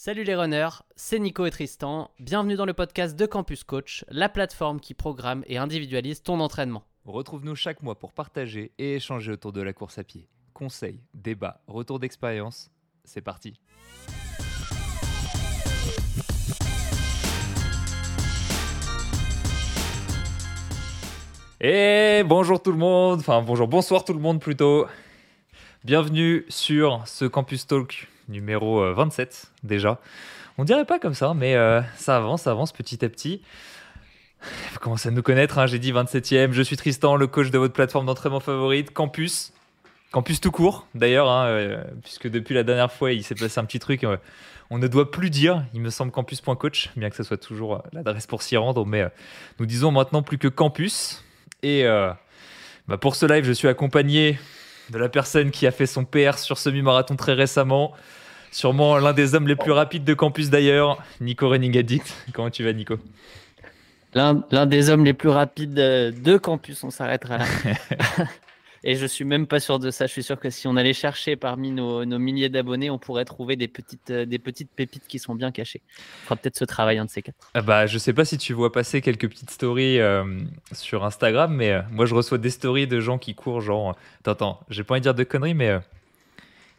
Salut les runners, c'est Nico et Tristan. Bienvenue dans le podcast de Campus Coach, la plateforme qui programme et individualise ton entraînement. Retrouve-nous chaque mois pour partager et échanger autour de la course à pied. Conseils, débats, retours d'expérience, c'est parti. Et bonjour tout le monde, enfin bonjour, bonsoir tout le monde plutôt. Bienvenue sur ce Campus Talk numéro 27 euh, déjà. On dirait pas comme ça, mais euh, ça avance, ça avance petit à petit. Vous commencez à nous connaître, hein, j'ai dit 27e. Je suis Tristan, le coach de votre plateforme d'entraînement favorite, Campus. Campus tout court, d'ailleurs, hein, euh, puisque depuis la dernière fois, il s'est passé un petit truc. on ne doit plus dire, il me semble, campus.coach, bien que ce soit toujours l'adresse pour s'y rendre. Mais nous disons maintenant plus que campus. Et bah, pour ce live, je suis accompagné de la personne qui a fait son PR sur semi-marathon très récemment. Sûrement l'un des hommes les plus rapides de campus d'ailleurs, Nico Running Addict. Comment tu vas, Nico? L'un des hommes les plus rapides de campus, on s'arrêtera là. Et je suis même pas sûr de ça. Je suis sûr que si on allait chercher parmi nos, milliers d'abonnés, on pourrait trouver des petites, euh, des petites pépites qui sont bien cachées. On fera peut-être ce travail, un de ces quatre. Ah bah, je sais pas si tu vois passer quelques petites stories euh, sur Instagram, mais euh, moi je reçois des stories de gens qui courent genre. Attends, j'ai pas envie de dire de conneries, mais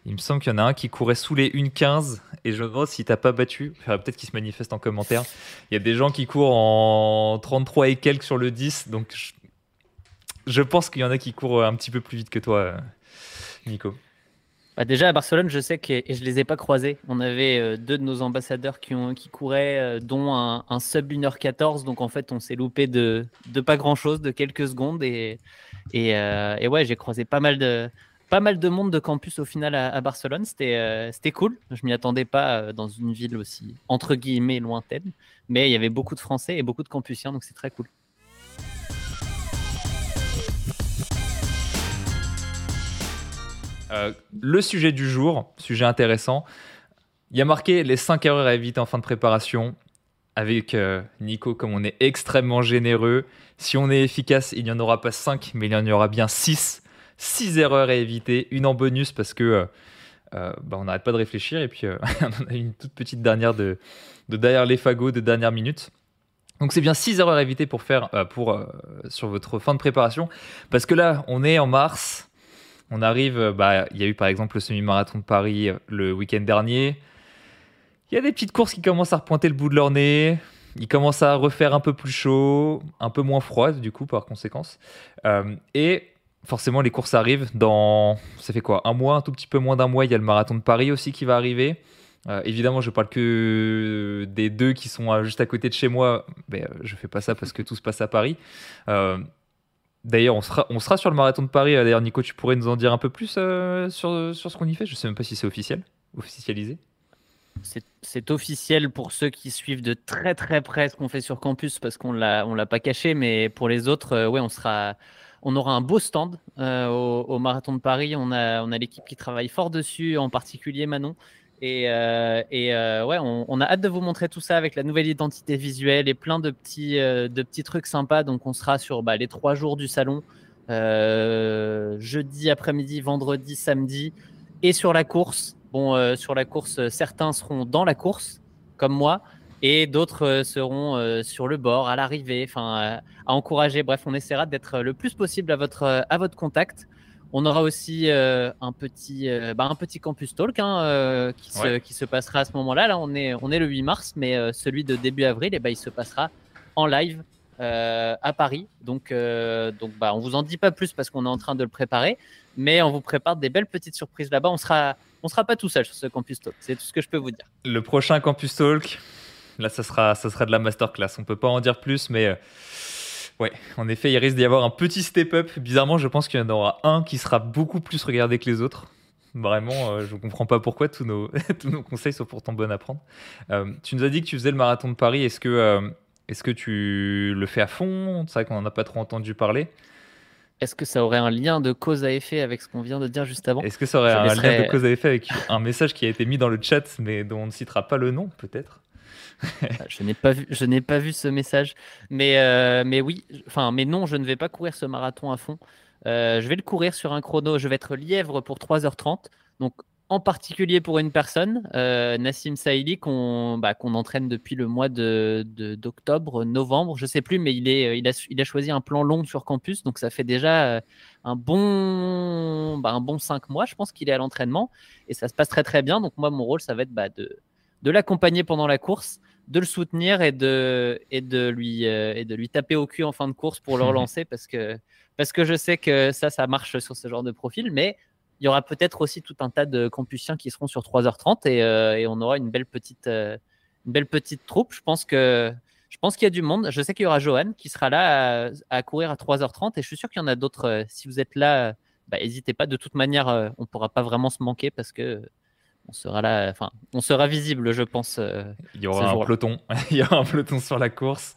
il me semble qu'il y en a un qui courait sous les 1,15 et je me demande si t'as pas battu. Peut-être qu'il se manifeste en commentaire. Il y a des gens qui courent en 33 et quelques sur le 10, donc je pense qu'il y en a qui courent un petit peu plus vite que toi, Nico. Bah déjà à Barcelone, je sais que et je les ai pas croisés. On avait euh, deux de nos ambassadeurs qui, couraient, euh, dont un, sub 1h14. Donc en fait, on s'est loupé de, pas grand chose, de quelques secondes. Et, et, euh, ouais, j'ai croisé pas mal de, pas mal de monde de campus au final à, Barcelone. C'était c'était cool. Je m'y attendais pas dans une ville aussi entre guillemets lointaine. Mais il y avait beaucoup de Français et beaucoup de campusiens, donc c'est très cool. Euh, le sujet du jour, sujet intéressant. Il y a marqué les 5 erreurs à éviter en fin de préparation. Avec euh, Nico, comme on est extrêmement généreux, si on est efficace, il n'y en aura pas 5, mais il y en aura bien 6. 6 erreurs à éviter, une en bonus parce que euh, bah, on n'arrête pas de réfléchir. Et puis, on a une toute petite dernière de, de derrière les fagots de dernière minute. Donc c'est bien 6 erreurs à éviter pour faire pour, sur votre fin de préparation. Parce que là, on est en mars, on arrive, euh, bah, il y a eu par exemple le semi-marathon de Paris euh, le week-end dernier. Il y a des petites courses qui commencent à repointer le bout de leur nez. Il commence à refaire un peu plus chaud, un peu moins froid du coup par conséquence. Euh, et forcément les courses arrivent dans, ça fait quoi, un mois, un tout petit peu moins d'un mois. Il y a le marathon de Paris aussi qui va arriver. évidemment, je parle que des deux qui sont juste à côté de chez moi. Mais je fais pas ça parce que tout se passe à Paris. D'ailleurs, on sera, on sera sur le marathon de Paris. Euh, d'ailleurs, Nico, tu pourrais nous en dire un peu plus euh, sur, sur ce qu'on y fait? Je ne sais même pas si c'est officiel, officialisé. C'est officiel pour ceux qui suivent de très très près ce qu'on fait sur campus parce qu'on l'a on l'a pas caché, mais pour les autres, euh, ouais, on sera, on aura un beau stand au, au, marathon de Paris. On a on a l'équipe qui travaille fort dessus, en particulier Manon, et, euh, euh, ouais, on, a hâte de vous montrer tout ça avec la nouvelle identité visuelle et plein de petits, euh, trucs sympas. Donc, on sera sur bah, les trois jours du salon jeudi après-midi, vendredi, samedi et sur la course. Bon, sur la course, certains seront dans la course, comme moi, et d'autres seront sur le bord, à l'arrivée, enfin, à encourager. Bref, on essaiera d'être le plus possible à votre contact. On aura aussi euh, un, petit, euh, bah, un petit campus talk hein, euh, qui, se, qui, se, passera à ce moment-là. Là, on est, on est le 8 mars, mais celui de début avril, eh ben, il se passera en live à Paris. Donc, donc bah, on vous en dit pas plus parce qu'on est en train de le préparer, mais on vous prépare des belles petites surprises là-bas. On sera, on sera pas tout seul sur ce campus talk. C'est tout ce que je peux vous dire. Le prochain campus talk, là, ça sera, ça sera de la masterclass. On peut pas en dire plus, mais Ouais, en effet, il risque d'y avoir un petit step-up. Bizarrement, je pense qu'il y en aura un qui sera beaucoup plus regardé que les autres. Vraiment, euh, je ne comprends pas pourquoi tous nos, tous nos conseils sont pourtant bons à prendre. Euh, tu nous as dit que tu faisais le marathon de Paris. Est-ce que, euh, est-ce que tu le fais à fond? C'est vrai qu'on n'en a pas trop entendu parler. Est-ce que ça aurait un lien de cause à effet avec ce qu'on vient de dire juste avant? Est-ce que ça aurait un lien de cause à effet avec un message qui a été mis dans le chat, mais dont on ne citera pas le nom, peut-être? Je n'ai pas vu, pas vu ce message, mais euh, mais oui, enfin mais non, je ne vais pas courir ce marathon à fond. Euh, je vais le courir sur un chrono. Je vais être lièvre pour 3h30. Donc en particulier pour une personne, euh, Nassim Saïli, bah, qu'on entraîne depuis le mois d'octobre, de, novembre, je ne sais plus, mais il, est, il, a, il a choisi un plan long sur campus, donc ça fait déjà un bon, bah, un bon cinq mois, je pense qu'il est à l'entraînement, et ça se passe très très bien. Donc moi, mon rôle, ça va être bah, de, de l'accompagner pendant la course, de le soutenir et de, et de, lui, euh, et de lui taper au cul en fin de course pour le relancer, parce que, parce que je sais que ça, ça marche sur ce genre de profil, mais il y aura peut-être aussi tout un tas de campusiens qui seront sur 3h30 euh, et, on aura une belle petite, euh, une belle petite troupe. Je pense que je pense qu'il y a du monde. Je sais qu'il y aura Johan qui sera là à, courir à 3h30 et je suis sûr qu'il y en a d'autres. Si vous êtes là, bah, n'hésitez pas. De toute manière, on ne pourra pas vraiment se manquer parce que on sera là. Enfin, on sera visible, je pense. il y aura un peloton. il y aura un peloton sur la course.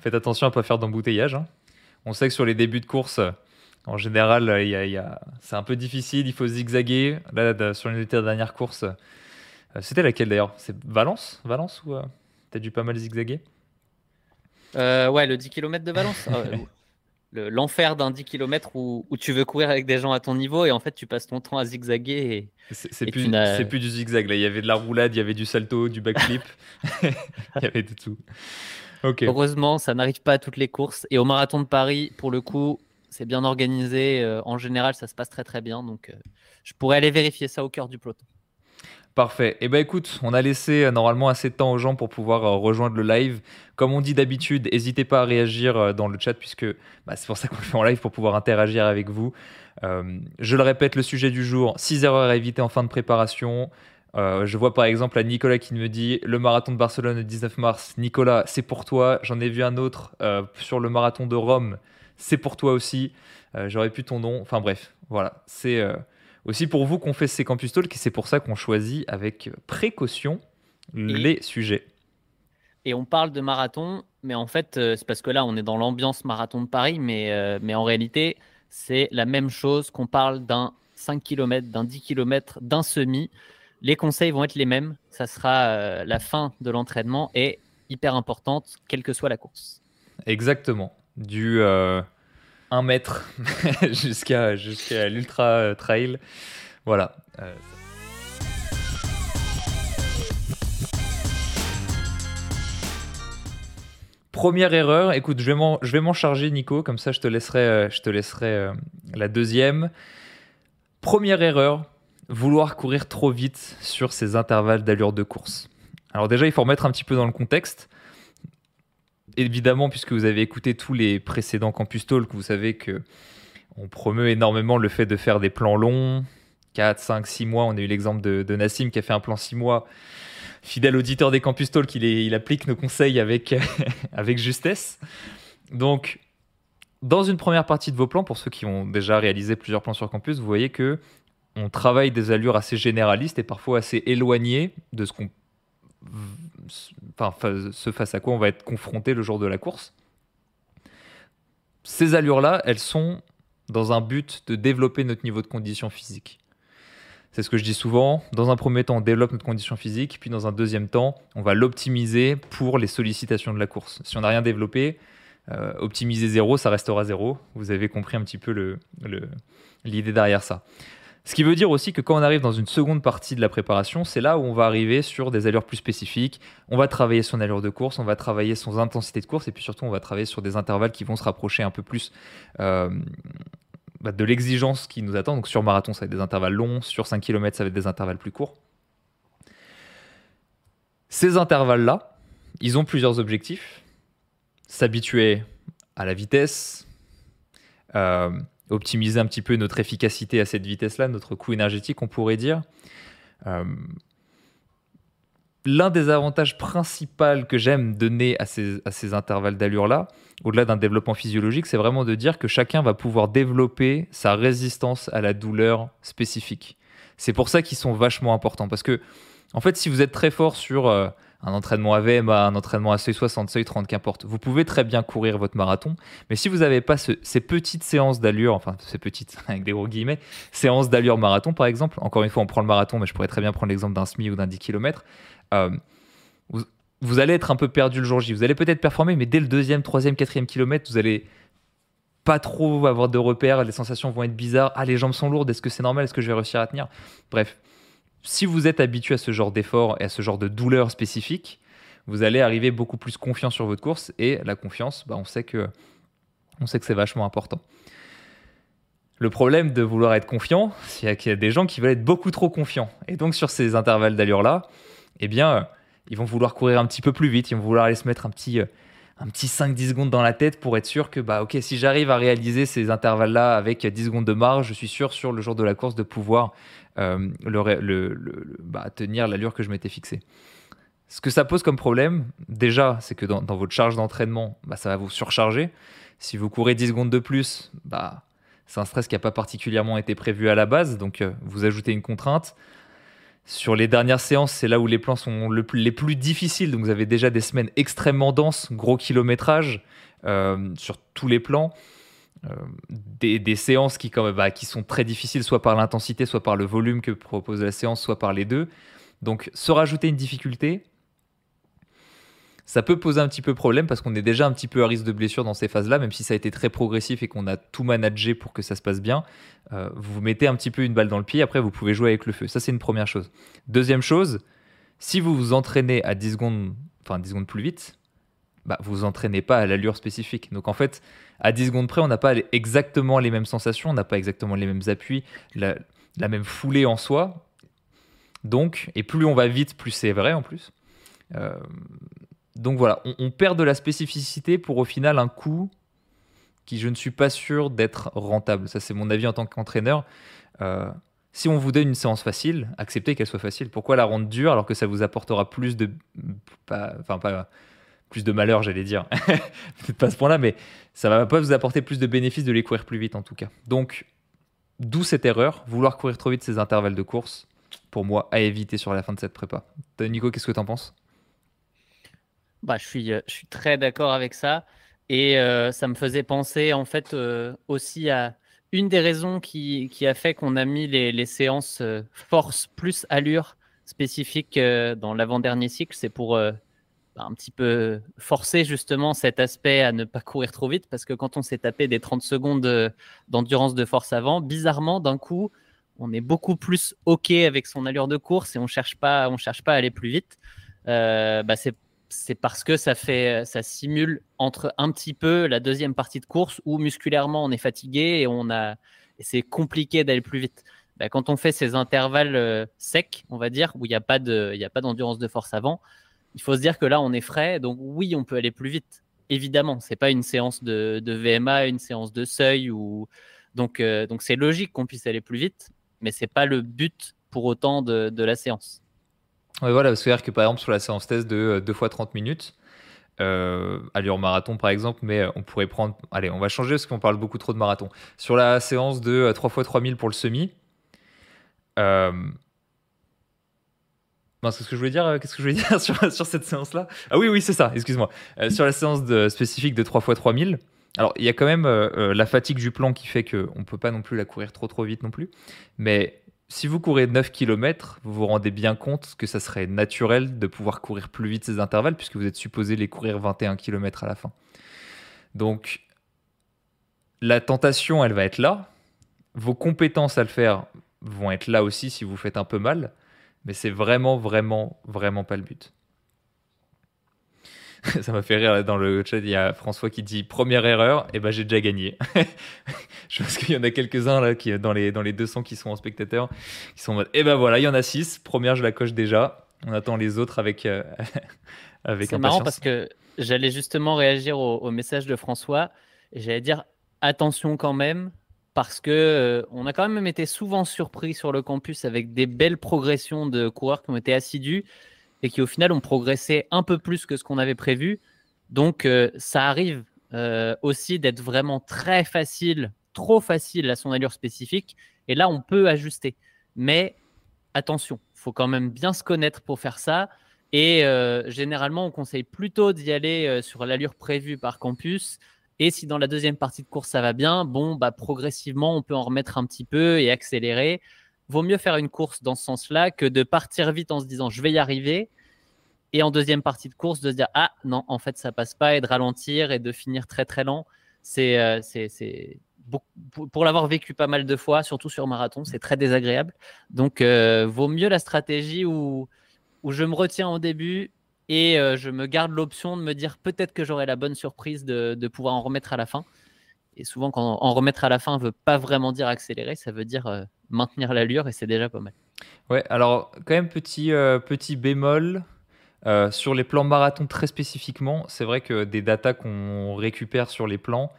Faites attention à ne pas faire d'embouteillage. Hein. On sait que sur les débuts de course, en général, il y a, c'est un peu difficile, il faut zigzaguer. Là, sur une des dernières courses, euh, c'était laquelle d'ailleurs? C'est Valence? Valence ou euh, t'as dû pas mal zigzaguer? Euh, Ouais, le 10 km de Valence. L'enfer d'un 10 km où, tu veux courir avec des gens à ton niveau et en fait tu passes ton temps à zigzaguer. C'est plus, plus, du zigzag là, il y avait de la roulade, il y avait du salto, du backflip, il y avait de tout. Heureusement, ça n'arrive pas à toutes les courses. Et au marathon de Paris, pour le coup, c'est bien organisé. Euh, en général, ça se passe très très bien. Donc, euh, je pourrais aller vérifier ça au cœur du peloton. Parfait. Eh ben écoute, on a laissé euh, normalement assez de temps aux gens pour pouvoir rejoindre le live. Comme on dit d'habitude, n'hésitez pas à réagir dans le chat puisque bah, c'est pour ça qu'on le fait en live pour pouvoir interagir avec vous. je le répète, le sujet du jour 6 erreurs à éviter en fin de préparation. je vois par exemple à Nicolas qui me dit le marathon de Barcelone le 19 mars. Nicolas, c'est pour toi. J'en ai vu un autre sur le marathon de Rome c'est pour toi aussi. Euh, j'aurais pu ton nom. Enfin bref, voilà. C'est euh, aussi pour vous qu'on fait ces Campus Talk et c'est pour ça qu'on choisit avec précaution les sujets. Et on parle de marathon, mais en fait, euh, c'est parce que là, on est dans l'ambiance marathon de Paris, mais, mais en réalité, c'est la même chose qu'on parle d'un 5 km, d'un 10 km, d'un semi. Les conseils vont être les mêmes. Ça sera la fin de l'entraînement et hyper importante, quelle que soit la course. Exactement du 1 euh, mètre jusqu'à l'ultra trail. Voilà. Euh, Première erreur, écoute, je vais m'en charger, Nico, comme ça je te laisserai, euh, je te laisserai la deuxième. Première erreur, vouloir courir trop vite sur ces intervalles d'allure de course. Alors déjà, il faut remettre un petit peu dans le contexte évidemment, puisque vous avez écouté tous les précédents Campus Talk, vous savez que on promeut énormément le fait de faire des plans longs, 4, 5, 6 mois. On a eu l'exemple de, Nassim qui a fait un plan 6 mois. Fidèle auditeur des Campus Talk, il, applique nos conseils avec, avec justesse. Donc, dans une première partie de vos plans, pour ceux qui ont déjà réalisé plusieurs plans sur campus, vous voyez que on travaille des allures assez généralistes et parfois assez éloignées de ce qu'on enfin, ce face à quoi on va être confronté le jour de la course. Ces allures-là, elles sont dans un but de développer notre niveau de condition physique. C'est ce que je dis souvent. Dans un premier temps, on développe notre condition physique, puis dans un deuxième temps, on va l'optimiser pour les sollicitations de la course. Si on n'a rien développé, euh, optimiser zéro, ça restera zéro. Vous avez compris un petit peu l'idée derrière ça. Ce qui veut dire aussi que quand on arrive dans une seconde partie de la préparation, c'est là où on va arriver sur des allures plus spécifiques. On va travailler son allure de course, on va travailler son intensité de course, et puis surtout, on va travailler sur des intervalles qui vont se rapprocher un peu plus euh, bah, de l'exigence qui nous attend. Donc sur marathon, ça va être des intervalles longs, sur 5 km, ça va être des intervalles plus courts. Ces intervalles-là, ils ont plusieurs objectifs. S'habituer à la vitesse, euh, optimiser un petit peu notre efficacité à cette vitesse-là, notre coût énergétique, on pourrait dire. Euh, l'un des avantages principaux que j'aime donner à ces, intervalles d'allure-là, au-delà d'un développement physiologique, c'est vraiment de dire que chacun va pouvoir développer sa résistance à la douleur spécifique. C'est pour ça qu'ils sont vachement importants. Parce que, en fait, si vous êtes très fort sur euh, un entraînement AVMA, un entraînement à seuil 60, seuil 30, qu'importe. Vous pouvez très bien courir votre marathon, mais si vous n'avez pas ces petites séances d'allure, enfin ces petites avec des gros guillemets, séances d'allure marathon par exemple, encore une fois on prend le marathon, mais je pourrais très bien prendre l'exemple d'un SMI ou d'un 10 km, euh, vous, allez être un peu perdu le jour J. Vous allez peut-être performer, mais dès le deuxième, troisième, quatrième kilomètre, vous allez pas trop avoir de repères, les sensations vont être bizarres. Ah, les jambes sont lourdes, est-ce que c'est normal? Est-ce que je vais réussir à tenir? Bref, si vous êtes habitué à ce genre d'effort et à ce genre de douleur spécifique, vous allez arriver beaucoup plus confiant sur votre course. Et la confiance, bah, on sait que, c'est vachement important. Le problème de vouloir être confiant, c'est qu'il y a des gens qui veulent être beaucoup trop confiants. Et donc sur ces intervalles d'allure-là, eh bien, ils vont vouloir courir un petit peu plus vite, ils vont vouloir aller se mettre un petit, euh, un petit 5-10 secondes dans la tête pour être sûr que, bah, ok, si j'arrive à réaliser ces intervalles-là avec 10 secondes de marge, je suis sûr sur le jour de la course de pouvoir euh, le, bah, tenir l'allure que je m'étais fixée. Ce que ça pose comme problème, déjà, c'est que dans, votre charge d'entraînement, bah, ça va vous surcharger. Si vous courez 10 secondes de plus, bah, c'est un stress qui n'a pas particulièrement été prévu à la base, donc euh, vous ajoutez une contrainte. Sur les dernières séances, c'est là où les plans sont les plus difficiles. Donc vous avez déjà des semaines extrêmement denses, gros kilométrage euh, sur tous les plans. Euh, des, séances qui, bah, qui sont très difficiles, soit par l'intensité, soit par le volume que propose la séance, soit par les deux. Donc se rajouter une difficulté, ça peut poser un petit peu problème parce qu'on est déjà un petit peu à risque de blessure dans ces phases-là, même si ça a été très progressif et qu'on a tout managé pour que ça se passe bien. Euh, vous mettez un petit peu une balle dans le pied, après vous pouvez jouer avec le feu. Ça, c'est une première chose. Deuxième chose, si vous vous entraînez à 10 secondes, enfin 10 secondes plus vite, bah, vous vous entraînez pas à l'allure spécifique. Donc en fait, à 10 secondes près, on n'a pas exactement les mêmes sensations, on n'a pas exactement les mêmes appuis, la, même foulée en soi. Donc, et plus on va vite, plus c'est vrai en plus. Euh, donc voilà, on, perd de la spécificité pour au final un coût qui je ne suis pas sûr d'être rentable. Ça c'est mon avis en tant qu'entraîneur. Euh, si on vous donne une séance facile, acceptez qu'elle soit facile. Pourquoi la rendre dure alors que ça vous apportera plus de, enfin pas plus de malheur, j'allais dire, peut-être pas ce point-là, mais ça va pas vous apporter plus de bénéfices de les courir plus vite en tout cas. Donc d'où cette erreur, vouloir courir trop vite ces intervalles de course, pour moi à éviter sur la fin de cette prépa. Nico, qu'est-ce que tu en penses? Bah, je, suis, euh, je suis très d'accord avec ça. Et euh, ça me faisait penser en fait euh, aussi à une des raisons qui, qui a fait qu'on a mis les, les séances force plus allure spécifiques dans l'avant-dernier cycle. C'est pour bah, un petit peu forcer justement cet aspect à ne pas courir trop vite parce que quand on s'est tapé des 30 secondes d'endurance de force avant, bizarrement, d'un coup, on est beaucoup plus OK avec son allure de course et on cherche pas, cherche pas à aller plus vite. bah c'est c'est parce que ça fait, ça simule entre un petit peu la deuxième partie de course où musculairement on est fatigué et on a, c'est compliqué d'aller plus vite. Bah, quand on fait ces intervalles euh, secs, on va dire, où il n'y a pas de, il a pas d'endurance de force avant, il faut se dire que là on est frais, donc oui on peut aller plus vite. Évidemment, c'est pas une séance de, VMA, une séance de seuil ou donc euh, donc c'est logique qu'on puisse aller plus vite, mais c'est pas le but pour autant de la séance. Ouais, voilà, c'est-à-dire que par exemple sur la séance test de 2 fois 30 minutes, euh, allure marathon par exemple, mais euh, on pourrait prendre. Allez, on va changer parce qu'on parle beaucoup trop de marathon. Sur la séance de 3 x 3000 pour le semi. Euh... ce que je voulais dire, euh, qu'est-ce que je voulais dire sur, sur cette séance-là? Ah oui, oui, c'est ça, excuse-moi. Euh, sur la séance spécifique de 3 x 3000, alors il y a quand même la fatigue du plan qui fait qu'on ne peut pas non plus la courir trop trop vite non plus. Mais si vous courez 9 km, vous vous rendez bien compte que ça serait naturel de pouvoir courir plus vite ces intervalles puisque vous êtes supposé les courir 21 km à la fin. Donc la tentation, elle va être là. Vos compétences à le faire vont être là aussi si vous faites un peu mal. Mais c'est vraiment, vraiment, vraiment pas le but. ça m'a fait rire dans le chat. Il y a François qui dit première erreur, et eh ben j'ai déjà gagné. je pense qu'il y en a quelques-uns là qui dans les dans les 200 qui sont en spectateur, qui sont en mode eh ben voilà, il y en a 6 Première, je la coche déjà. On attend les autres avec euh, avec C'est marrant parce que j'allais justement réagir au, message de François. Et j'allais dire attention quand même parce que euh, on a quand même été souvent surpris sur le campus avec des belles progressions de coureurs qui ont été assidus et qui au final ont progressé un peu plus que ce qu'on avait prévu. Donc euh, ça arrive euh, aussi d'être vraiment très facile, trop facile à son allure spécifique. Et là, on peut ajuster. Mais attention, faut quand même bien se connaître pour faire ça. Et euh, généralement, on conseille plutôt d'y aller sur l'allure prévue par campus. Et si dans la deuxième partie de course ça va bien, bon, bah, progressivement, on peut en remettre un petit peu et accélérer vaut mieux faire une course dans ce sens-là que de partir vite en se disant je vais y arriver et en deuxième partie de course de se dire ah non en fait ça passe pas et de ralentir et de finir très très lent c'est euh, pour l'avoir vécu pas mal de fois, surtout sur marathon, c'est très désagréable. Donc, euh, vaut mieux la stratégie où, où je me retiens au début et euh, je me garde l'option de me dire peut-être que j'aurai la bonne surprise de, de, pouvoir en remettre à la fin. Et souvent, quand en remettre à la fin veut pas vraiment dire accélérer, ça veut dire euh, maintenir l'allure et c'est déjà pas mal. Ouais, alors quand même petit, petit bémol. sur les plans marathon très spécifiquement, c'est vrai que des datas qu'on récupère sur les plans,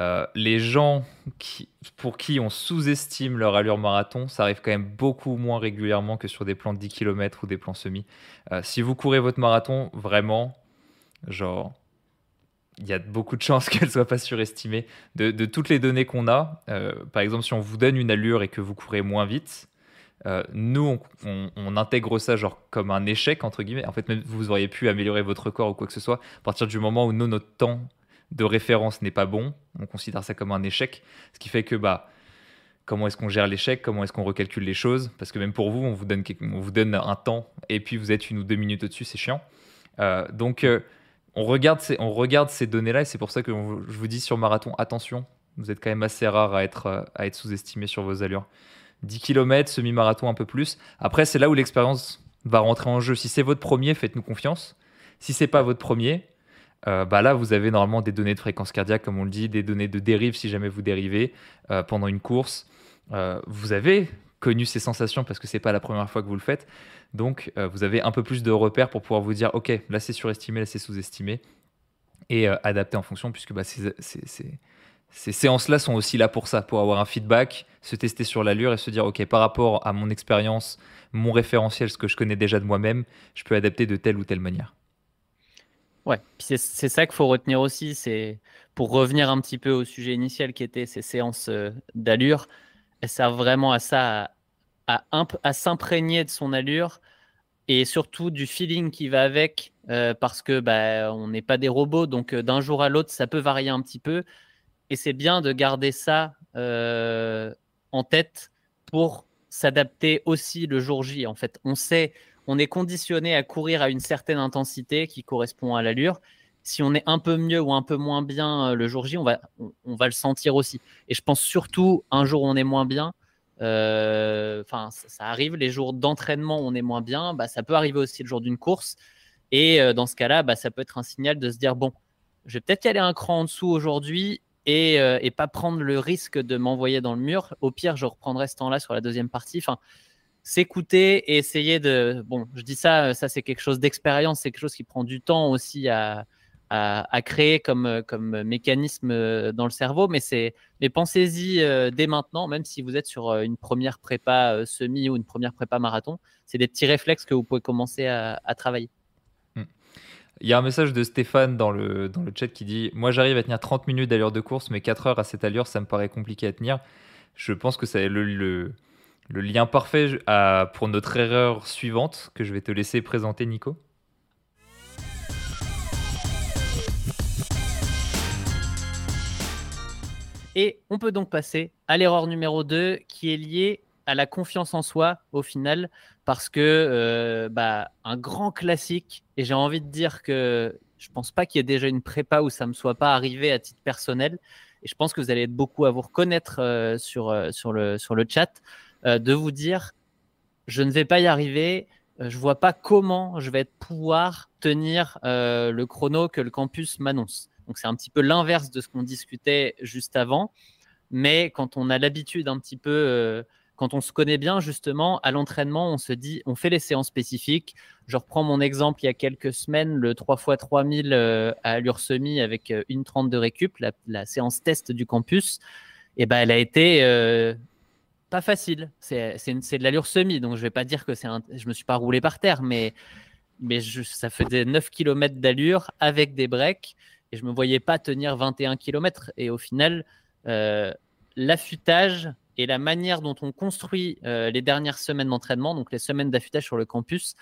euh, les gens qui, pour qui on sous-estime leur allure marathon, ça arrive quand même beaucoup moins régulièrement que sur des plans de 10 km ou des plans semi. Euh, si vous courez votre marathon, vraiment, genre, il y a beaucoup de chances qu'elle soit pas surestimée. De, toutes les données qu'on a, euh, par exemple, si on vous donne une allure et que vous courez moins vite, nous, on, intègre ça genre comme un échec, entre guillemets. En fait, même vous auriez pu améliorer votre corps ou quoi que ce soit, à partir du moment où nous, notre temps de référence n'est pas bon, on considère ça comme un échec, ce qui fait que bah comment est-ce qu'on gère l'échec, comment est-ce qu'on recalcule les choses, parce que même pour vous, on vous donne, on vous donne un temps et puis vous êtes une ou deux minutes au-dessus, c'est chiant. Euh, donc euh, on regarde ces, on regarde ces données-là et c'est pour ça que je vous dis sur marathon, attention, vous êtes quand même assez rare à être, à être sous-estimé sur vos allures. 10 km, semi-marathon un peu plus. Après, c'est là où l'expérience va rentrer en jeu. Si c'est votre premier, faites-nous confiance. Si c'est pas votre premier, euh, bah là, vous avez normalement des données de fréquence cardiaque, comme on le dit, des données de dérive si jamais vous dérivez euh, pendant une course. Euh, vous avez connu ces sensations parce que c'est pas la première fois que vous le faites. Donc, vous avez un peu plus de repères pour pouvoir vous dire, OK, là c'est surestimé, là c'est sous-estimé, et adapter en fonction, puisque bah, ces, ces séances-là sont aussi là pour ça, pour avoir un feedback, se tester sur l'allure et se dire, OK, par rapport à mon expérience, mon référentiel, ce que je connais déjà de moi-même, je peux adapter de telle ou telle manière. Ouais, c'est ça qu'il faut retenir aussi, c'est pour revenir un petit peu au sujet initial qui était ces séances euh, d'allure, elles servent vraiment à ça, à, à, s'imprégner de son allure et surtout du feeling qui va avec, euh, parce que bah, on n'est pas des robots, donc euh, d'un jour à l'autre, ça peut varier un petit peu, et c'est bien de garder ça en tête pour s'adapter aussi le jour J. En fait, on sait on est conditionné à courir à une certaine intensité qui correspond à l'allure. Si on est un peu mieux ou un peu moins bien euh, le jour J, on va, on, va le sentir aussi. Et je pense surtout un jour où on est moins bien, euh, enfin ça, arrive, les jours d'entraînement on est moins bien, bah, ça peut arriver aussi le jour d'une course. Et euh, dans ce cas-là, bah, ça peut être un signal de se dire, bon, je vais peut-être y aller un cran en dessous aujourd'hui et, et, pas prendre le risque de m'envoyer dans le mur. Au pire, je reprendrai ce temps-là sur la deuxième partie. Enfin, s'écouter et essayer de. Bon, je dis ça, ça c'est quelque chose d'expérience, c'est quelque chose qui prend du temps aussi à, à, créer comme, comme mécanisme euh, dans le cerveau, mais, mais pensez-y euh, dès maintenant, même si vous êtes sur euh, une première prépa semi ou une première prépa marathon, c'est des petits réflexes que vous pouvez commencer à, travailler. Hmm. Il y a un message de Stéphane dans le, dans le chat qui dit Moi, j'arrive à tenir 30 minutes d'allure de course, mais 4 heures à cette allure, ça me paraît compliqué à tenir. Je pense que c'est le, le, le lien parfait pour notre erreur suivante que je vais te laisser présenter, Nico. Et on peut donc passer à l'erreur numéro 2 qui est liée à la confiance en soi au final parce que euh, bah, un grand classique et j'ai envie de dire que je pense pas qu'il y ait déjà une prépa où ça me soit pas arrivé à titre personnel et je pense que vous allez être beaucoup à vous reconnaître euh, sur, euh, sur, le, sur le chat. De vous dire je ne vais pas y arriver, je vois pas comment je vais pouvoir tenir le chrono que le campus m'annonce. Donc c'est un petit peu l'inverse de ce qu'on discutait juste avant, mais quand on a l'habitude un petit peu, quand on se connaît bien justement à l'entraînement, on se dit, on fait les séances spécifiques. Je reprends mon exemple il y a quelques semaines, le 3 x 3000 à allure semi avec une 30 de récup, la, séance test du campus. Et eh ben, elle a été pas facile. C'est de l'allure semi, donc je vais pas dire que c'est un... je me suis pas roulé par terre, mais, mais ça faisait 9 km d'allure avec des breaks et je me voyais pas tenir 21 km. Et au final, euh, l'affûtage et la manière dont on construit euh, les dernières semaines d'entraînement, donc les semaines d'affûtage sur le campus,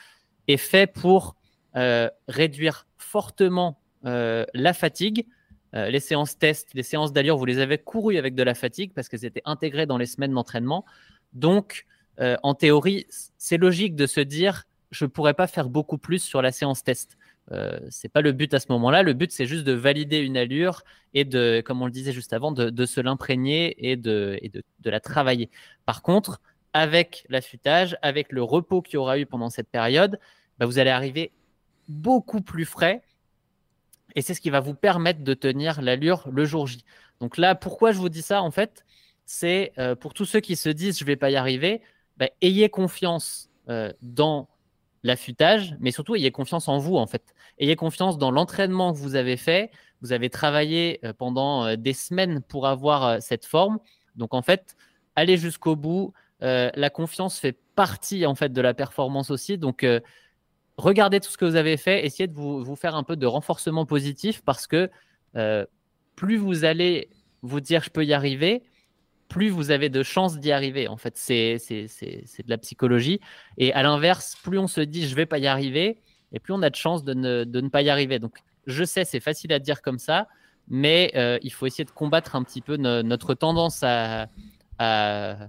est fait pour euh, réduire fortement la fatigue les séances test, les séances d'allure, vous les avez courues avec de la fatigue parce qu'elles étaient intégrées dans les semaines d'entraînement. Donc, en théorie, c'est logique de se dire, je ne pourrais pas faire beaucoup plus sur la séance test. Euh, c'est pas le but à ce moment-là. Le but, c'est juste de valider une allure et de, comme on le disait juste avant, de, se l'imprégner et, de, la travailler. Par contre, avec l'affûtage, avec le repos qu'il y aura eu pendant cette période, bah, vous allez arriver beaucoup plus frais. Et c'est ce qui va vous permettre de tenir l'allure le jour J. Donc là, pourquoi je vous dis ça, en fait, c'est euh, pour tous ceux qui se disent je vais pas y arriver, bah, ayez confiance euh, dans l'affûtage, mais surtout ayez confiance en vous en fait. Ayez confiance dans l'entraînement que vous avez fait. Vous avez travaillé euh, pendant euh, des semaines pour avoir euh, cette forme. Donc en fait, allez jusqu'au bout. la confiance fait partie en fait de la performance aussi. Donc regardez tout ce que vous avez fait. Essayez de vous, vous faire un peu de renforcement positif parce que plus vous allez vous dire je peux y arriver, plus vous avez de chances d'y arriver. En fait, c'est de la psychologie. Et à l'inverse, plus on se dit je vais pas y arriver, et plus on a de chances de ne, pas y arriver. Donc, je sais, c'est facile à dire comme ça, mais euh, il faut essayer de combattre un petit peu notre tendance à, bah,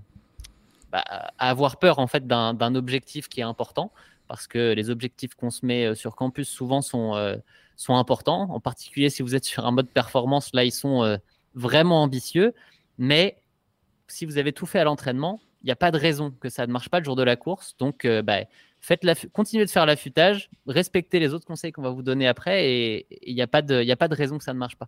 à, avoir peur en fait d'un objectif qui est important, parce que les objectifs qu'on se met euh, sur campus souvent sont, euh, sont importants. En particulier si vous êtes sur un mode performance, là, ils sont vraiment ambitieux. Mais si vous avez tout fait à l'entraînement, il n'y a pas de raison que ça ne marche pas le jour de la course. Donc, euh, bah, faites la, continuez de faire l'affûtage, respectez les autres conseils qu'on va vous donner après et il n'y a, pas de, a pas de raison que ça ne marche pas.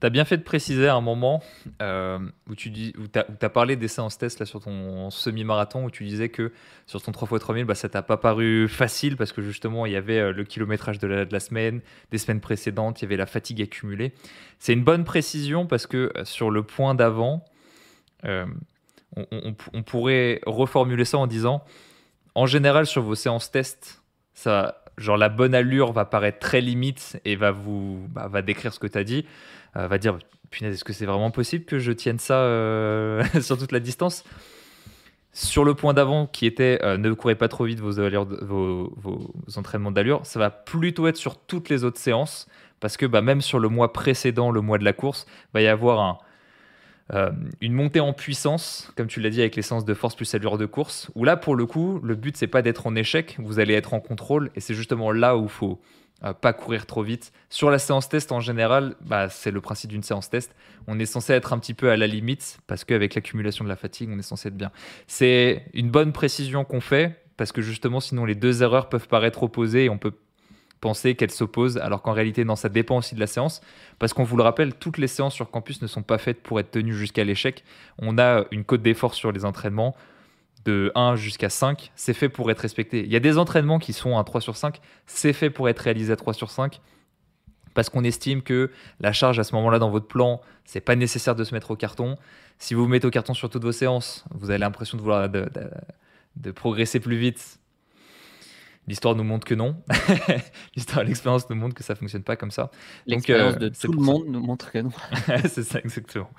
Tu as bien fait de préciser à un moment euh, où tu dis, où as, parlé des séances tests là, sur ton semi-marathon, où tu disais que sur ton 3x3000, bah, ça t'a pas paru facile parce que justement, il y avait euh, le kilométrage de la, de la, semaine, des semaines précédentes, il y avait la fatigue accumulée. C'est une bonne précision parce que sur le point d'avant, euh, on, pourrait reformuler ça en disant, en général sur vos séances test, ça, genre la bonne allure va paraître très limite et va vous bah, va décrire ce que tu as dit, euh, va dire punaise est-ce que c'est vraiment possible que je tienne ça euh, sur toute la distance? Sur le point d'avant qui était ne courez pas trop vite vos entraînements d'allure, ça va plutôt être sur toutes les autres séances parce que bah, même sur le mois précédent, le mois de la course, va y avoir un, euh, une montée en puissance, comme tu l'as dit avec l'essence de force plus allure de course, où là pour le coup, le but c'est pas d'être en échec, vous allez être en contrôle, et c'est justement là où il faut euh, pas courir trop vite. Sur la séance test en général, bah, c'est le principe d'une séance test. On est censé être un petit peu à la limite, parce qu'avec l'accumulation de la fatigue, on est censé être bien. C'est une bonne précision qu'on fait, parce que justement, sinon les deux erreurs peuvent paraître opposées et on peut penser qu'elles s'opposent, alors qu'en réalité, non, ça dépend aussi de la séance. Parce qu'on vous le rappelle, toutes les séances sur campus ne sont pas faites pour être tenues jusqu'à l'échec. On a une cote d'effort sur les entraînements de 1 jusqu'à 5, c'est fait pour être respecté. Il y a des entraînements qui sont à 3 sur 5, c'est fait pour être réalisé à 3 sur 5 parce qu'on estime que la charge à ce moment-là dans votre plan, c'est pas nécessaire de se mettre au carton. Si vous vous mettez au carton sur toutes vos séances, vous avez l'impression de vouloir de progresser plus vite L'histoire nous montre que non. L'histoire, l'expérience nous montre que ça fonctionne pas comme ça. L'expérience euh, de tout le monde nous montre que non. c'est ça, exactement.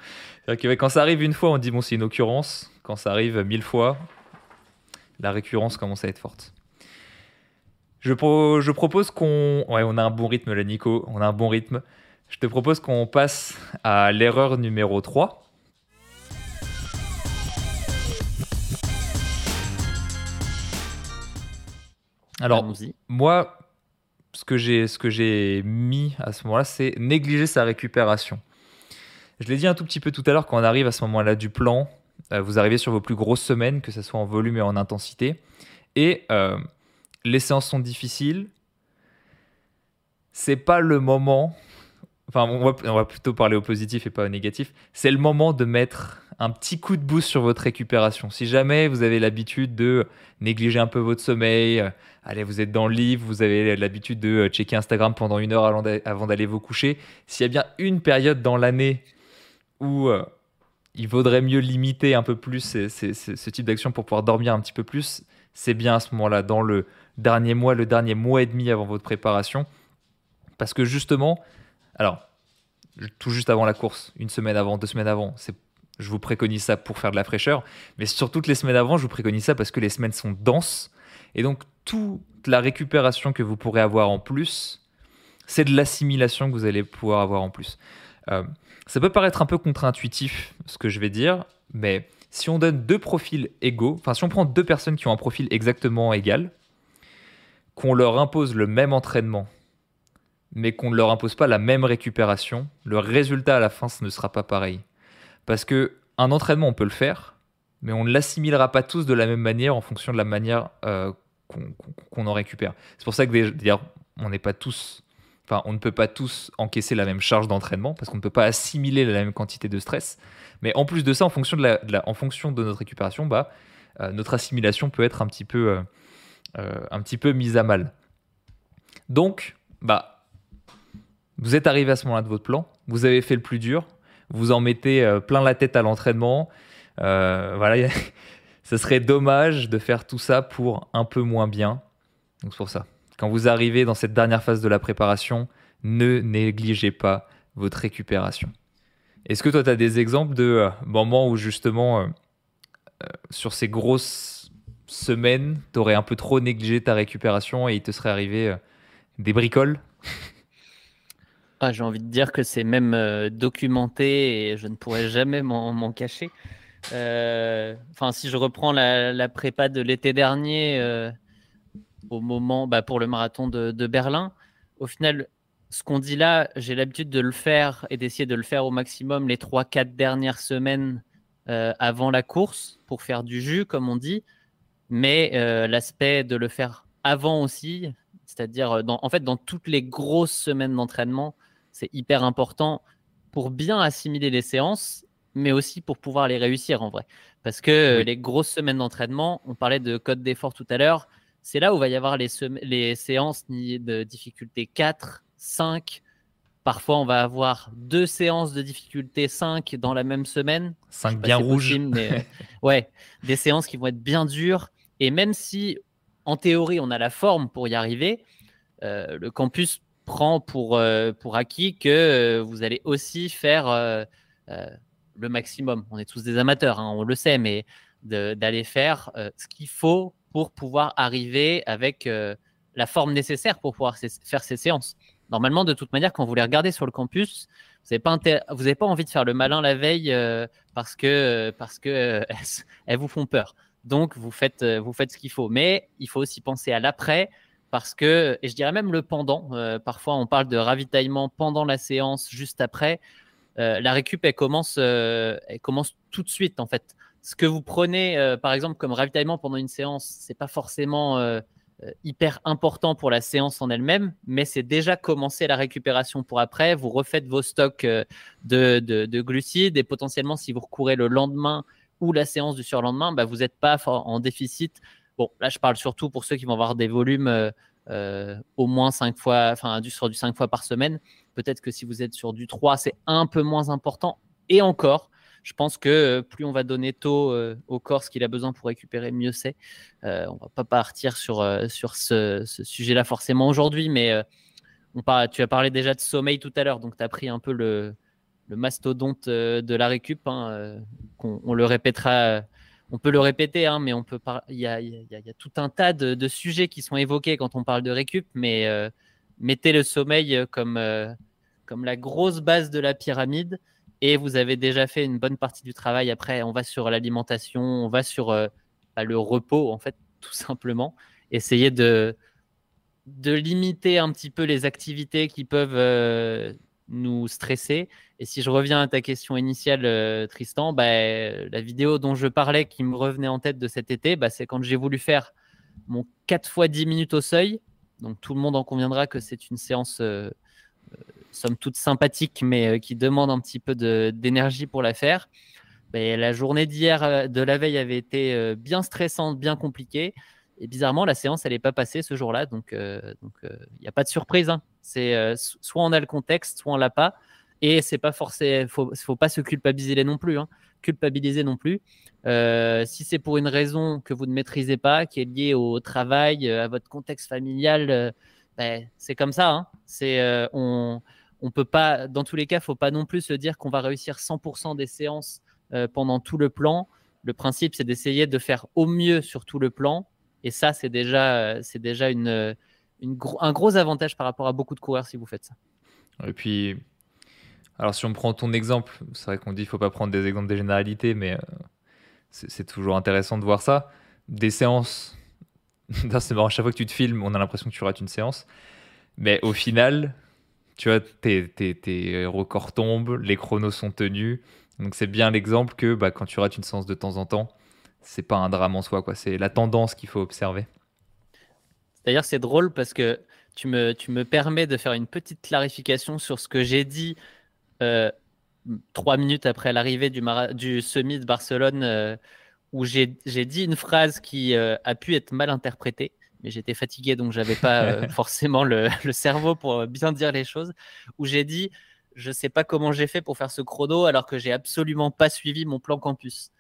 Que, quand ça arrive une fois, on dit bon, c'est une occurrence. Quand ça arrive mille fois, la récurrence commence à être forte. Je, je propose qu'on. Ouais, on a un bon rythme là, Nico. On a un bon rythme. Je te propose qu'on passe à l'erreur numéro 3. Alors, moi, ce que j'ai ce que j'ai mis à ce moment-là, c'est négliger sa récupération. Je l'ai dit un tout petit peu tout à l'heure, quand on arrive à ce moment-là du plan, euh, vous arrivez sur vos plus grosses semaines, que ce soit en volume et en intensité, et euh, les séances sont difficiles. C'est pas le moment. Enfin, on va, on va plutôt parler au positif et pas au négatif. C'est le moment de mettre un petit coup de boost sur votre récupération. Si jamais vous avez l'habitude de négliger un peu votre sommeil, euh, allez, vous êtes dans le livre, vous avez l'habitude de euh, checker Instagram pendant une heure avant d'aller vous coucher, s'il y a bien une période dans l'année où euh, il vaudrait mieux limiter un peu plus ce type d'action pour pouvoir dormir un petit peu plus, c'est bien à ce moment-là, dans le dernier mois, le dernier mois et demi avant votre préparation. Parce que justement, alors, tout juste avant la course, une semaine avant, deux semaines avant, c'est je vous préconise ça pour faire de la fraîcheur. Mais sur toutes les semaines avant, je vous préconise ça parce que les semaines sont denses. Et donc, toute la récupération que vous pourrez avoir en plus, c'est de l'assimilation que vous allez pouvoir avoir en plus. Euh, ça peut paraître un peu contre-intuitif, ce que je vais dire, mais si on donne deux profils égaux, enfin, si on prend deux personnes qui ont un profil exactement égal, qu'on leur impose le même entraînement mais qu'on ne leur impose pas la même récupération, le résultat à la fin, ce ne sera pas pareil. Parce que un entraînement, on peut le faire, mais on ne l'assimilera pas tous de la même manière en fonction de la manière euh, qu'on en récupère. C'est pour ça que d'ailleurs, on n'est pas tous, enfin, on ne peut pas tous encaisser la même charge d'entraînement parce qu'on ne peut pas assimiler la même quantité de stress. Mais en plus de ça, en fonction de, notre récupération, bah, euh, notre assimilation peut être un petit peu, euh, un petit peu mise à mal. Donc, bah, vous êtes arrivé à ce moment-là de votre plan, vous avez fait le plus dur, vous en mettez plein la tête à l'entraînement, euh, voilà, ce serait dommage de faire tout ça pour un peu moins bien. Donc c'est pour ça. Quand vous arrivez dans cette dernière phase de la préparation, ne négligez pas votre récupération. Est-ce que toi, tu as des exemples de euh, moments où justement, euh, sur ces grosses semaines, tu aurais un peu trop négligé ta récupération et il te serait arrivé des bricoles? Ah, J'ai envie de dire que c'est même documenté et je ne pourrais jamais m'en cacher. Euh, enfin, si je reprends la, prépa de l'été dernier, euh, au moment bah, pour le marathon de, Berlin, au final, ce qu'on dit là, j'ai l'habitude de le faire et d'essayer de le faire au maximum les 3-4 dernières semaines euh, avant la course pour faire du jus, comme on dit. Mais l'aspect de le faire avant aussi, c'est-à-dire en fait dans toutes les grosses semaines d'entraînement, c'est hyper important pour bien assimiler les séances mais aussi pour pouvoir les réussir en vrai. Parce que les grosses semaines d'entraînement, on parlait de code d'effort tout à l'heure, c'est là où va y avoir les, les séances de difficulté 4, 5. Parfois, on va avoir deux séances de difficulté 5 dans la même semaine. 5 bien rouges. mais, euh, ouais, des séances qui vont être bien dures. Et même si, en théorie, on a la forme pour y arriver, euh, le campus prend pour, euh, pour acquis que vous allez aussi faire le maximum. On est tous des amateurs, hein, on le sait, mais d'aller faire euh, ce qu'il faut pour pouvoir arriver avec euh, la forme nécessaire pour pouvoir faire ces séances. Normalement, de toute manière, quand vous les regardez sur le campus, vous n'avez pas, envie de faire le malin la veille euh, parce que, parce que elles vous font peur. Donc, vous faites, vous faites ce qu'il faut. Mais il faut aussi penser à l'après parce que, et je dirais même le pendant, parfois on parle de ravitaillement pendant la séance, juste après. Euh, la récup, elle commence, euh, commence tout de suite, en fait. Ce que vous prenez, euh, par exemple, comme ravitaillement pendant une séance, c'est pas forcément hyper important pour la séance en elle-même, mais c'est déjà commencer la récupération pour après. Vous refaites vos stocks de, glucides et potentiellement, si vous recourez le lendemain ou la séance du surlendemain, bah, vous n'êtes pas en déficit. Bon, là, je parle surtout pour ceux qui vont avoir des volumes au moins 5 fois, enfin, sur du 5 fois par semaine. Peut-être que si vous êtes sur du 3, c'est un peu moins important. Et encore, je pense que euh, plus on va donner tôt euh, au corps ce qu'il a besoin pour récupérer, mieux c'est. Euh, on va pas partir sur, sur ce, sujet-là forcément aujourd'hui, mais on tu as parlé déjà de sommeil tout à l'heure, donc tu as pris un peu le, mastodonte de la récup. Hein, on, le répétera, on peut le répéter, hein, mais on peut il y, a, tout un tas de, sujets qui sont évoqués quand on parle de récup, mais mettez le sommeil comme comme la grosse base de la pyramide et vous avez déjà fait une bonne partie du travail. Après, on va sur l'alimentation, on va sur euh, bah, le repos, en fait, tout simplement. Essayer de, limiter un petit peu les activités qui peuvent euh, nous stresser. Et si je reviens à ta question initiale, euh, Tristan, bah, la vidéo dont je parlais qui me revenait en tête de cet été, bah, c'est quand j'ai voulu faire mon 4 fois 10 minutes au seuil. Donc tout le monde en conviendra que c'est une séance somme toute sympathique, mais euh, qui demande un petit peu d'énergie pour la faire. Ben, la journée d'hier, euh, de la veille, avait été euh, bien stressante, bien compliquée. Et bizarrement, la séance, elle n'est pas passée ce jour-là. Donc, il n'y a pas de surprise. Hein. C'est soit on a le contexte, soit on l'a pas. Et c'est pas forcément, faut, pas se culpabiliser non plus. Hein. Culpabiliser non plus. si c'est pour une raison que vous ne maîtrisez pas, qui est liée au travail, à votre contexte familial, ben, c'est comme ça. Hein. C'est on on peut pas, dans tous les cas, faut pas non plus se dire qu'on va réussir 100% des séances euh, pendant tout le plan. Le principe, c'est d'essayer de faire au mieux sur tout le plan. Et ça, c'est déjà, c'est déjà une, un gros avantage par rapport à beaucoup de coureurs si vous faites ça. Et puis, alors si on prend ton exemple, c'est vrai qu'on dit qu'il faut pas prendre des exemples des généralités, mais euh, c'est toujours intéressant de voir ça. Des séances, c'est marrant, chaque fois que tu te filmes, on a l'impression que tu rates une séance. Mais au final, tu vois, tes, tes, records tombent, les chronos sont tenus. Donc c'est bien l'exemple que bah, quand tu rates une séance de temps en temps, c'est pas un drame en soi, quoi. C'est la tendance qu'il faut observer. D'ailleurs, c'est drôle parce que tu me, tu me permets de faire une petite clarification sur ce que j'ai dit euh, trois minutes après l'arrivée du, du semi de Barcelone, euh, où j'ai dit une phrase qui euh, a pu être mal interprétée mais j'étais fatigué, donc j'avais pas forcément le, cerveau pour bien dire les choses, où j'ai dit, je sais pas comment j'ai fait pour faire ce chrono alors que j'ai absolument pas suivi mon plan campus.